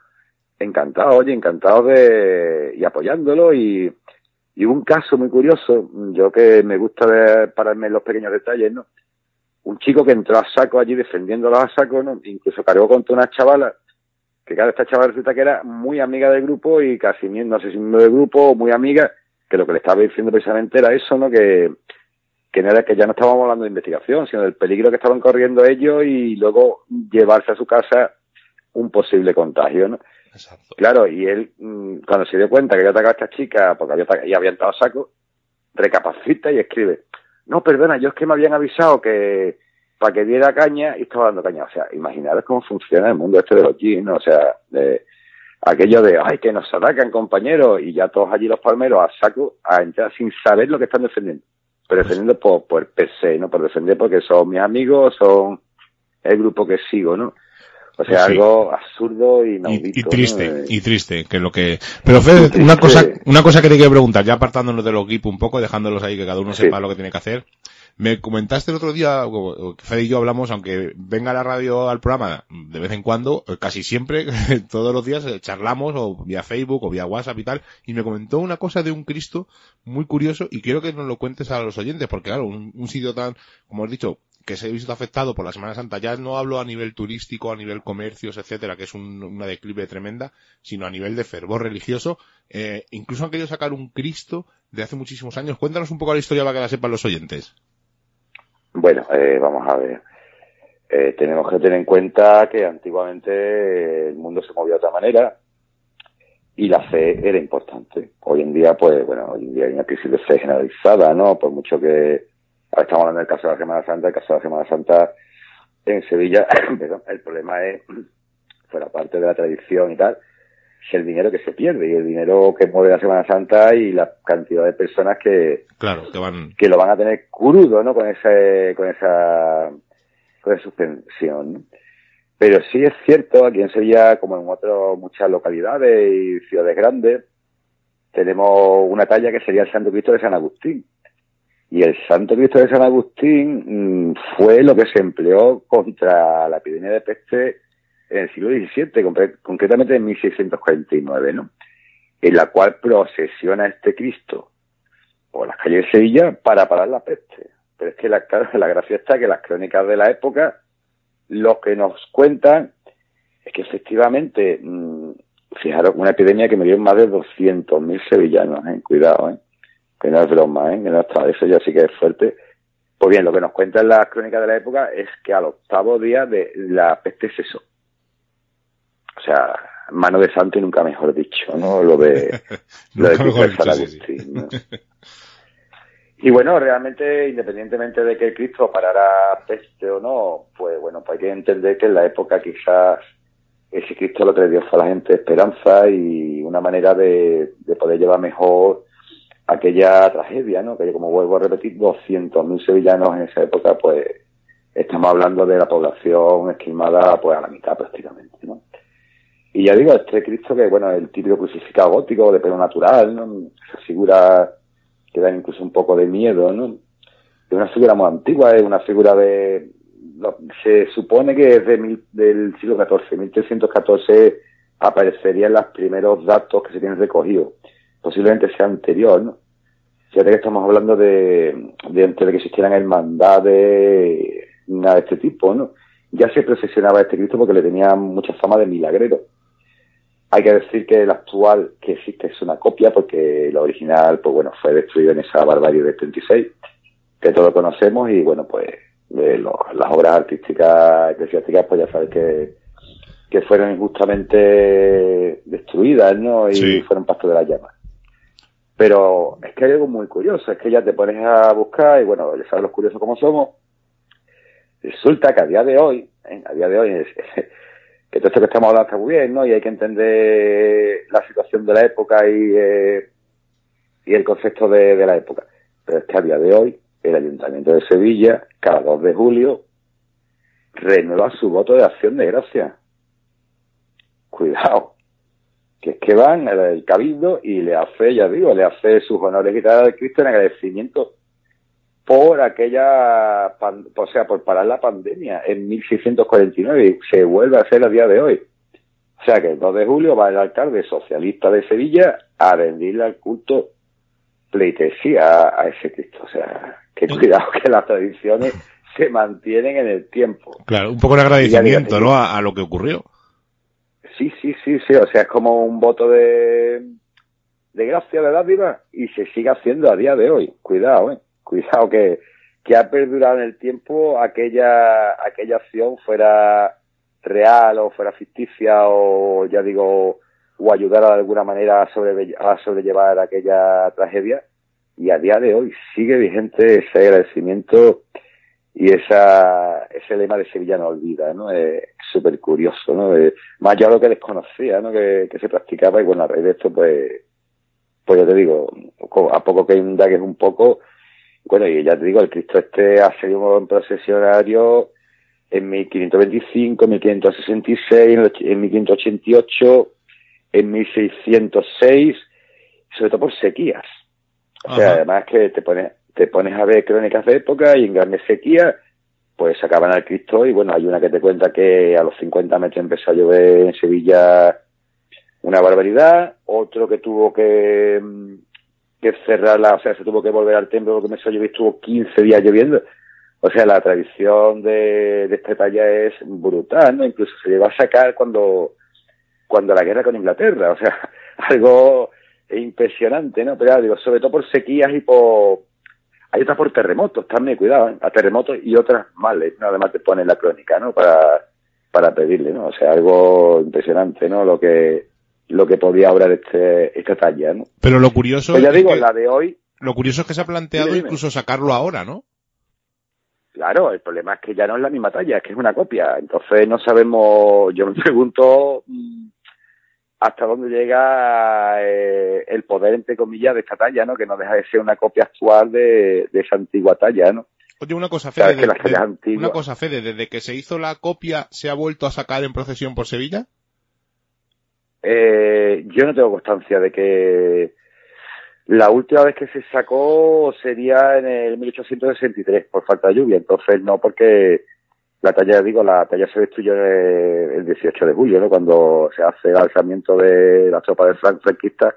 encantados, oye, encantados de, y apoyándolo y, y un caso muy curioso, yo que me gusta ver, pararme en los pequeños detalles, ¿no? Un chico que entró a saco allí defendiéndolo a saco, ¿no? Incluso cargó contra una chavala, que cada esta chavala resulta que era muy amiga del grupo y casi, no sé si del grupo muy amiga, que lo que le estaba diciendo precisamente era eso, ¿no? Que, que no era que ya no estábamos hablando de investigación, sino del peligro que estaban corriendo ellos y luego llevarse a su casa un posible contagio, ¿no? Exacto. Claro, y él, mm, cuando se dio cuenta que había atacado a esta chica, porque había, y había entrado a saco, recapacita y escribe, no, perdona, yo es que me habían avisado que para que diera caña y estaba dando caña. O sea, imaginaros cómo funciona el mundo este de los jeans, O sea, de, aquello de, ay, que nos atacan compañeros y ya todos allí los palmeros a saco a entrar sin saber lo que están defendiendo. Pero pues defendiendo por, por PC, ¿no? Por defender porque son mis amigos, son el grupo que sigo, ¿no? O sea, pues algo absurdo y inaudito. Y, triste, y triste, que lo que... Pero Fede, una cosa, una cosa que te quiero preguntar, ya apartándonos de los GIP un poco, dejándolos ahí que cada uno sepa lo que tiene que hacer. Me comentaste el otro día, Fede y yo hablamos, aunque venga la radio al programa de vez en cuando, casi siempre, todos los días eh, charlamos o vía Facebook o vía WhatsApp y tal, y me comentó una cosa de un Cristo muy curioso y quiero que nos lo cuentes a los oyentes, porque claro, un, un sitio tan, como has dicho, que se ha visto afectado por la Semana Santa, ya no hablo a nivel turístico, a nivel comercios, etcétera, que es una declive tremenda, sino a nivel de fervor religioso. Eh, incluso han querido sacar un Cristo de hace muchísimos años. Cuéntanos un poco la historia para que la sepan los oyentes. Bueno, eh, vamos a ver. Eh, tenemos que tener en cuenta que antiguamente el mundo se movía de otra manera y la fe era importante. Hoy en día, pues, bueno, hoy en día hay una crisis de fe generalizada, ¿no? Por mucho que estamos hablando del caso de la Semana Santa, el caso de la Semana Santa en Sevilla, el problema es, fuera parte de la tradición y tal, es el dinero que se pierde y el dinero que mueve la Semana Santa y la cantidad de personas que, claro, que, van... que lo van a tener crudo, ¿no? Con ese, con esa, con esa suspensión. Pero sí es cierto, aquí en Sevilla, como en otras muchas localidades y ciudades grandes, tenemos una talla que sería el Santo Cristo de San Agustín y el Santo Cristo de San Agustín mm, fue lo que se empleó contra la epidemia de peste en el siglo XVII, concretamente en 1649, ¿no? En la cual procesiona este Cristo por las calles de Sevilla para parar la peste. Pero es que la, la gracia está que las crónicas de la época lo que nos cuentan es que efectivamente, mm, fijaros, una epidemia que murió más de 200.000 sevillanos, ¿eh? cuidado, ¿eh? Que no es broma, ¿eh? que no está, eso ya sí que es fuerte. Pues bien, lo que nos cuentan las crónicas de la época es que al octavo día de la peste cesó. O sea, mano de santo y nunca mejor dicho, ¿no? Lo de, lo de Cristo Agustín, Y bueno, realmente, independientemente de que Cristo parara peste o no, pues bueno, pues hay que entender que en la época quizás ese Cristo lo que dio fue a la gente esperanza y una manera de, de poder llevar mejor aquella tragedia, ¿no? Que como vuelvo a repetir, 200.000 sevillanos en esa época, pues estamos hablando de la población esquilmada pues a la mitad prácticamente, ¿no? Y ya digo, este Cristo que, bueno, el típico crucificado gótico de pelo natural, ¿no? Esa figura que da incluso un poco de miedo, ¿no? Es una figura muy antigua, es una figura de... se supone que es de del siglo XIV, 1314 aparecerían los primeros datos que se tienen recogidos posiblemente sea anterior, ¿no? Fíjate que estamos hablando de, de antes de que existieran hermandades, nada de este tipo, ¿no? Ya se procesionaba este Cristo porque le tenía mucha fama de milagrero. Hay que decir que el actual que existe es una copia porque la original, pues bueno, fue destruido en esa barbarie del 36, que todos conocemos y bueno, pues las obras artísticas eclesiásticas, pues ya sabes que, que fueron injustamente destruidas, ¿no? Y fueron pasto de las llamas. Pero es que hay algo muy curioso, es que ya te pones a buscar y bueno, ya sabes los curiosos como somos. Resulta que a día de hoy, ¿eh? a día de hoy, es, que todo esto que estamos hablando está muy bien, ¿no? Y hay que entender la situación de la época y, eh, y el concepto de, de la época. Pero es que a día de hoy, el Ayuntamiento de Sevilla, cada 2 de julio, renueva su voto de acción de gracia. Cuidado que es que van el cabildo y le hace, ya digo, le hace sus honores y tal al Cristo en agradecimiento por aquella, o sea, por parar la pandemia en 1649 y se vuelve a hacer a día de hoy. O sea que el 2 de julio va el alcalde socialista de Sevilla a rendirle al culto pleitesía a, ese Cristo. O sea, que cuidado que las tradiciones se mantienen en el tiempo. Claro, un poco de agradecimiento, ¿no? A, lo que ocurrió. Sí, sí, sí, sí. O sea, es como un voto de, de gracia, de dádiva y se sigue haciendo a día de hoy. Cuidado, ¿eh? Cuidado que, que ha perdurado en el tiempo aquella, aquella acción fuera real o fuera ficticia o ya digo o ayudar de alguna manera a, a sobrellevar aquella tragedia y a día de hoy sigue vigente ese agradecimiento y esa ese lema de Sevilla no olvida, ¿no? Es súper curioso, ¿no? más ya lo que desconocía, ¿no? Que, que, se practicaba y bueno, a raíz de esto pues pues ya te digo, a poco que indagues un poco, bueno, y ya te digo, el Cristo este ha sido un procesionario en 1525, en 1566, en 1588, en 1606, sobre todo por sequías. O sea, además que te pones, te pones a ver crónicas de época y en grandes sequías, pues sacaban al Cristo y bueno, hay una que te cuenta que a los 50 metros empezó a llover en Sevilla una barbaridad, otro que tuvo que, mm, que cerrarla, o sea, se tuvo que volver al templo porque empezó a llover, estuvo 15 días lloviendo. O sea, la tradición de, de esta talla es brutal, ¿no? Incluso se llegó a sacar cuando, cuando la guerra con Inglaterra, o sea, algo impresionante, ¿no? Pero digo, sobre todo por sequías y por... Hay otras por terremotos también, cuidado, ¿eh? a terremotos y otras males, ¿no? Además te pone la crónica, ¿no? Para, para pedirle, ¿no? O sea, algo impresionante, ¿no? Lo que lo que podía obrar este, esta talla, ¿no? Pero lo curioso pues ya digo, la de hoy... Lo curioso es que se ha planteado incluso sacarlo ahora, ¿no? Claro, el problema es que ya no es la misma talla, es que es una copia. Entonces no sabemos, yo me pregunto hasta dónde llega eh, el poder, entre comillas, de esta talla, ¿no? Que no deja de ser una copia actual de, esa antigua talla, ¿no? Oye, una cosa, Fede, una cosa, Fede, desde que se hizo la copia, ¿se ha vuelto a sacar en procesión por Sevilla? Eh, yo no tengo constancia de que la última vez que se sacó sería en el 1863, por falta de lluvia. Entonces, no, porque la talla, digo, la talla se destruyó el 18 de julio, ¿no? Cuando se hace el alzamiento de la tropa de Frank franquista,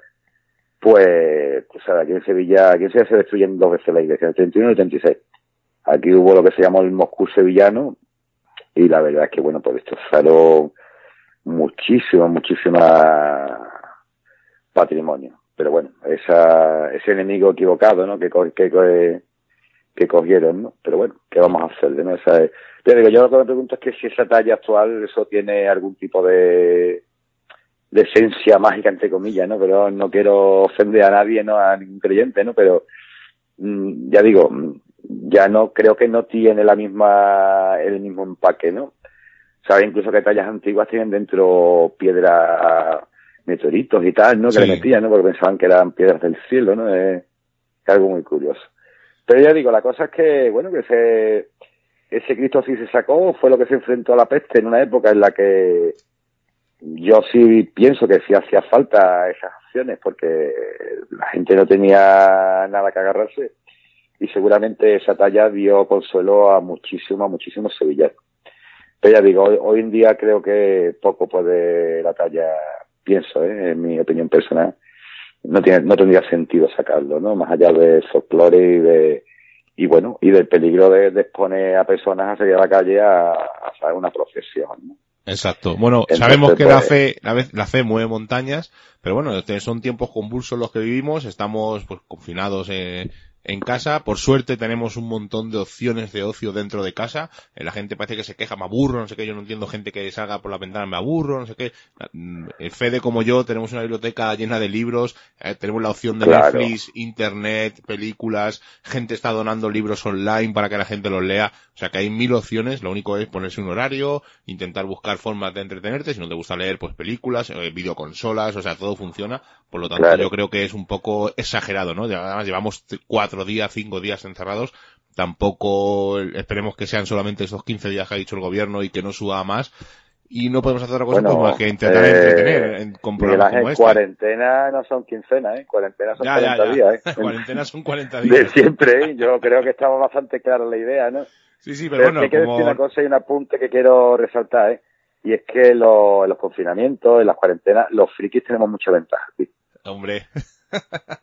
pues, pues aquí en Sevilla, aquí en Sevilla se destruyen dos veces la iglesia, el 31 y el 36. Aquí hubo lo que se llamó el Moscú sevillano, y la verdad es que, bueno, pues destrozaron muchísimo, muchísimo patrimonio pero bueno, esa, ese enemigo equivocado, ¿no? Que, que, que, cogieron, ¿no? Pero bueno, ¿qué vamos a hacerle, no? Esa Pero digo, yo lo que me pregunto es que si esa talla actual, eso tiene algún tipo de, de esencia mágica, entre comillas, ¿no? Pero no quiero ofender a nadie, ¿no? A ningún creyente, ¿no? Pero, mm, ya digo, ya no, creo que no tiene la misma, el mismo empaque, ¿no? Sabes incluso que tallas antiguas tienen dentro piedra meteoritos y tal, ¿no? Que le metían, ¿no? Porque pensaban que eran piedras del cielo, ¿no? Es, algo muy curioso. Pero ya digo, la cosa es que, bueno, que ese, Cristo sí se sacó, fue lo que se enfrentó a la peste en una época en la que yo sí pienso que sí hacía falta esas acciones porque la gente no tenía nada que agarrarse y seguramente esa talla dio consuelo a muchísimos, muchísimos sevillanos. Pero ya digo, hoy, hoy en día creo que poco puede la talla pienso, ¿eh? en mi opinión personal, no tiene, no tendría sentido sacarlo, ¿no? Más allá del folclore y de, y bueno, y del peligro de, exponer a personas a salir a la calle a, hacer una procesión, ¿no? Exacto. Bueno, sabemos que la pues, fe, la, la, fe mueve montañas, pero bueno, son tiempos convulsos los que vivimos, estamos pues confinados eh, en casa. Por suerte tenemos un montón de opciones de ocio dentro de casa. Eh, la gente parece que se queja, me aburro, no sé qué. Yo no entiendo gente que salga por la ventana, me aburro, no sé qué. Mm, el Fede como yo tenemos una biblioteca llena de libros, eh, tenemos la opción de Netflix, internet, películas, gente está donando libros online para que la gente los lea. O sea que hay mil opciones, lo único es ponerse un horario, intentar buscar formas de entretenerte. Si no te gusta leer, pues películas, eh, videoconsolas, o sea, todo funciona. Por lo tanto, yo creo que es un poco exagerado, ¿no? Además, llevamos cuatro días, cinco días encerrados. Tampoco esperemos que sean solamente esos 15 días que ha dicho el gobierno y que no suba más. y no podemos hacer otra cosa pues más que intentar entretener en, con programas como este. cuarentena no son quincenas, ¿eh? Cuarentena son 40 días, ¿eh? cuarentena son 40 días. De siempre, ¿eh? Yo creo que estaba bastante clara la idea, ¿no? Sí, sí, pero, bueno, hay que decir una cosa y un apunte que quiero resaltar, ¿eh? Y es que lo, los confinamientos, en las cuarentenas, los frikis tenemos mucha ventaja. Hombre.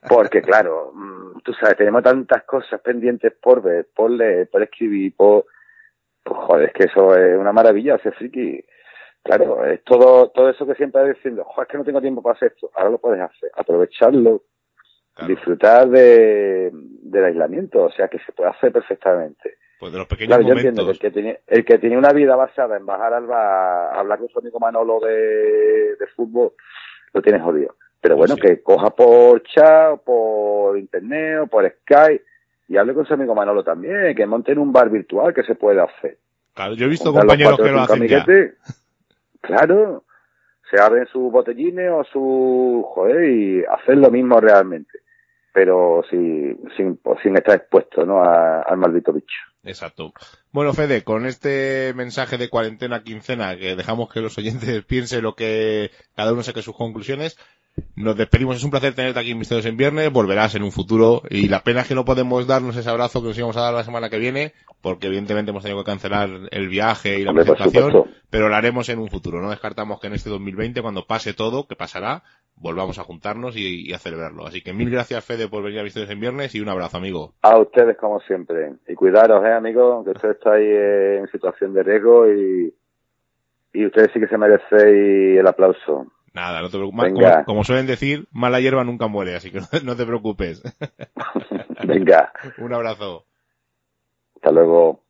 Porque, claro, tú sabes, tenemos tantas cosas pendientes por ver, por leer, por escribir, por... Pues, joder, es que eso es una maravilla, ser friki. Claro, es todo, todo eso que siempre estás diciendo, joder, es que no tengo tiempo para hacer esto. Ahora lo puedes hacer, aprovecharlo, disfrutar de, del aislamiento, o sea que se puede hacer perfectamente. Pues de los pequeños momentos. yo entiendo que el que, tiene, el que tiene una vida basada en bajar al bar, hablar con su amigo Manolo de, de fútbol, lo tiene jodido. Pero bueno, que coja por chat, por internet, o por Skype, y hable con su amigo Manolo también, que monten un bar virtual que se puede hacer. Claro, yo he visto compañeros que lo hacen ya. Claro, se abren sus botellines o su... joder, y hacer lo mismo realmente. Pero sin, sin, sin estar expuesto, ¿no? al maldito bicho. Exacto. Bueno, Fede, con este mensaje de cuarentena quincena, que dejamos que los oyentes piensen lo que cada uno saque sus conclusiones, nos despedimos. Es un placer tenerte aquí en Misterios en Viernes. Volverás en un futuro. Y la pena es que no podemos darnos ese abrazo que nos íbamos a dar la semana que viene, porque evidentemente hemos tenido que cancelar el viaje y la presentación, pero lo haremos en un futuro. No descartamos que en este 2020, cuando pase todo, que pasará, volvamos a juntarnos y, a celebrarlo. Así que mil gracias, Fede, por venir a Misterios en Viernes y un abrazo, amigo. A ustedes, como siempre. Y cuidaros, eh, amigo, que usted está ahí en situación de riesgo y, y ustedes sí que se merecen el aplauso. Nada, no te preocupes. Como, suelen decir, mala hierba nunca muere, así que no, te preocupes. Venga. Un abrazo. Hasta luego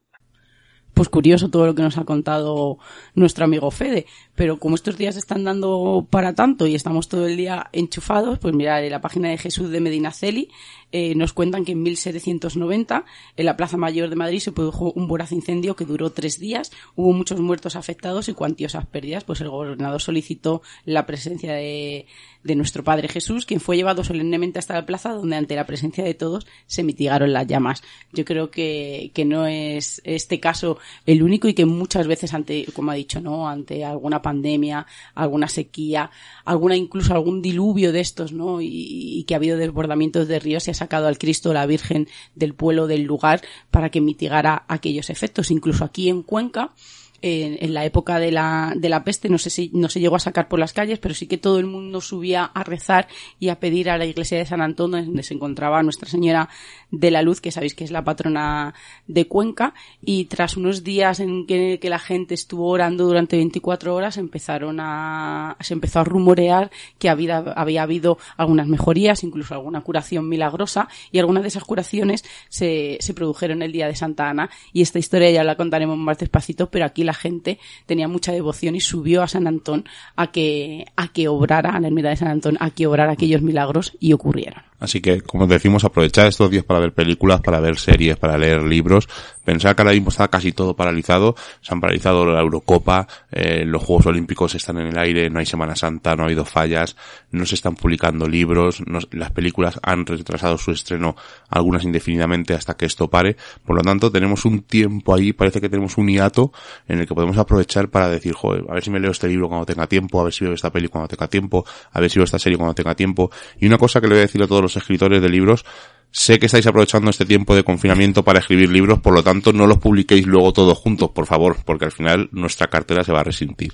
pues curioso todo lo que nos ha contado nuestro amigo Fede. Pero como estos días están dando para tanto y estamos todo el día enchufados, pues mirad, en la página de Jesús de Medinaceli eh, nos cuentan que en 1790 en la Plaza Mayor de Madrid se produjo un voraz incendio que duró tres días, hubo muchos muertos afectados y cuantiosas pérdidas, pues el gobernador solicitó la presencia de, de nuestro Padre Jesús, quien fue llevado solemnemente hasta la plaza donde ante la presencia de todos se mitigaron las llamas. Yo creo que, que no es este caso el único y que muchas veces ante, como ha dicho, ¿no? Ante alguna pandemia, alguna sequía, alguna incluso algún diluvio de estos, ¿no? Y, y que ha habido desbordamientos de ríos y sacado al Cristo la Virgen del pueblo del lugar para que mitigara aquellos efectos. Incluso aquí en Cuenca, en, la época de la, de la peste, no sé si no se llegó a sacar por las calles, pero sí que todo el mundo subía a rezar y a pedir a la iglesia de San Antonio, donde se encontraba Nuestra Señora de la Luz, que sabéis que es la patrona de Cuenca, y tras unos días en que, que la gente estuvo orando durante 24 horas, empezaron a, se empezó a rumorear que había, había habido algunas mejorías, incluso alguna curación milagrosa, y algunas de esas curaciones se, se produjeron el día de Santa Ana, y esta historia ya la contaremos más despacito, pero aquí la gente tenía mucha devoción y subió a San Antón a que, a que obrara, a la ermita de San Antón, a que obrara aquellos milagros y ocurrieron. Así que, como decimos, aprovechar estos días para ver películas, para ver series, para leer libros. Pensar que ahora mismo está casi todo paralizado. Se han paralizado la Eurocopa, eh, los Juegos Olímpicos están en el aire, no hay Semana Santa, no ha habido fallas, no se están publicando libros, las películas han retrasado su estreno algunas indefinidamente hasta que esto pare. Por lo tanto, tenemos un tiempo ahí, parece que tenemos un hiato en el que podemos aprovechar para decir, joder, a ver si me leo este libro cuando tenga tiempo, a ver si veo esta peli cuando tenga tiempo, a ver si veo esta serie cuando tenga tiempo. Y una cosa que le voy a decir a todos los escritores de libros, sé que estáis aprovechando este tiempo de confinamiento para escribir libros, por lo tanto no los publiquéis luego todos juntos, por favor, porque al final nuestra cartera se va a resentir.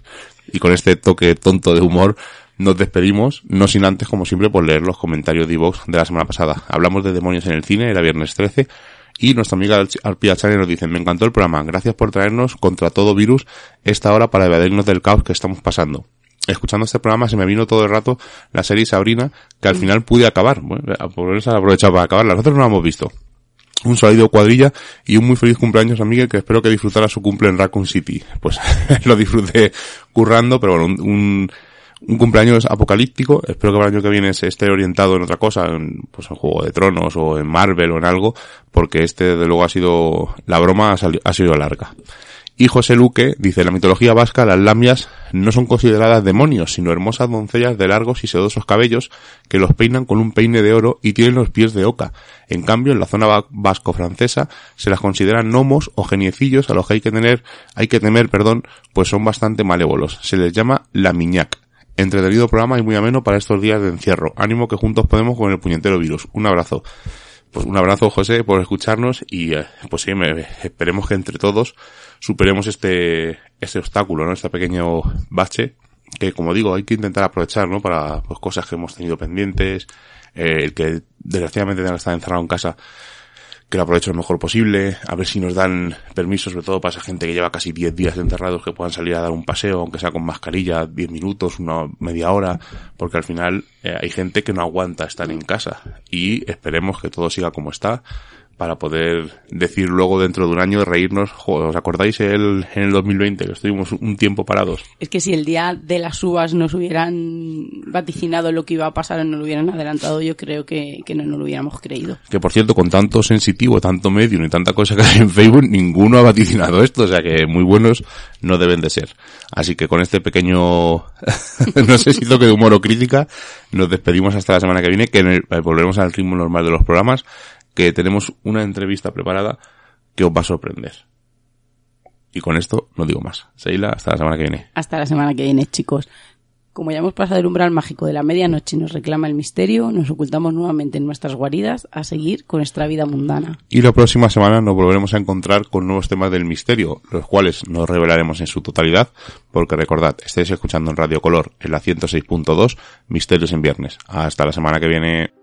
Y con este toque tonto de humor, nos despedimos, no sin antes, como siempre, por leer los comentarios de Vox de la semana pasada. Hablamos de demonios en el cine, era viernes 13, y nuestra amiga Alpia Chane nos dice, me encantó el programa, gracias por traernos contra todo virus esta hora para evadirnos del caos que estamos pasando escuchando este programa se me vino todo el rato la serie Sabrina, que al final pude acabar. Bueno, por eso aprovechado para acabar. Nosotros no la hemos visto. Un salido cuadrilla y un muy feliz cumpleaños a Miguel que espero que disfrutara su cumple en Raccoon City. Pues lo disfruté currando, pero bueno, un, un, cumpleaños apocalíptico. Espero que el año que viene se esté orientado en otra cosa, en, pues en Juego de Tronos o en Marvel o en algo, porque este desde luego ha sido, la broma ha sido larga. Y José Luque dice, en la mitología vasca las lamias no son consideradas demonios, sino hermosas doncellas de largos y sedosos cabellos que los peinan con un peine de oro y tienen los pies de oca. En cambio, en la zona vasco-francesa se las consideran gnomos o geniecillos a los que hay que tener, hay que temer, perdón, pues son bastante malévolos. Se les llama lamiñac. Entretenido programa y muy ameno para estos días de encierro. Ánimo que juntos podemos con el puñetero virus. Un abrazo. Pues un abrazo, José, por escucharnos y eh, pues sí, esperemos que entre todos superemos este, este obstáculo, ¿no? Este pequeño bache que, como digo, hay que intentar aprovechar, ¿no? Para pues, cosas que hemos tenido pendientes, eh, el que desgraciadamente tenga que estar encerrado en casa que lo aproveche lo mejor posible, a ver si nos dan permiso, sobre todo para esa gente que lleva casi 10 días enterrados, que puedan salir a dar un paseo, aunque sea con mascarilla, 10 minutos, una media hora, porque al final eh, hay gente que no aguanta estar en casa. Y esperemos que todo siga como está para poder decir luego dentro de un año reírnos, ¿os acordáis el, en el 2020 que estuvimos un tiempo parados? Es que si el día de las uvas nos hubieran vaticinado lo que iba a pasar o no lo hubieran adelantado, yo creo que, que no nos lo hubiéramos creído. Que por cierto, con tanto sensitivo, tanto medio y tanta cosa que hay en Facebook, ninguno ha vaticinado esto, o sea que muy buenos no deben de ser. Así que con este pequeño, no sé si toque de humor o crítica, nos despedimos hasta la semana que viene, que eh, volveremos al ritmo normal de los programas que tenemos una entrevista preparada que os va a sorprender. Y con esto no digo más. Seila, hasta la semana que viene. Hasta la semana que viene, chicos. Como ya hemos pasado el umbral mágico de la medianoche y nos reclama el misterio, nos ocultamos nuevamente en nuestras guaridas a seguir con nuestra vida mundana. Y la próxima semana nos volveremos a encontrar con nuevos temas del misterio, los cuales nos revelaremos en su totalidad, porque recordad, estáis escuchando en Radio Color en la 106.2, Misterios en Viernes. Hasta la semana que viene.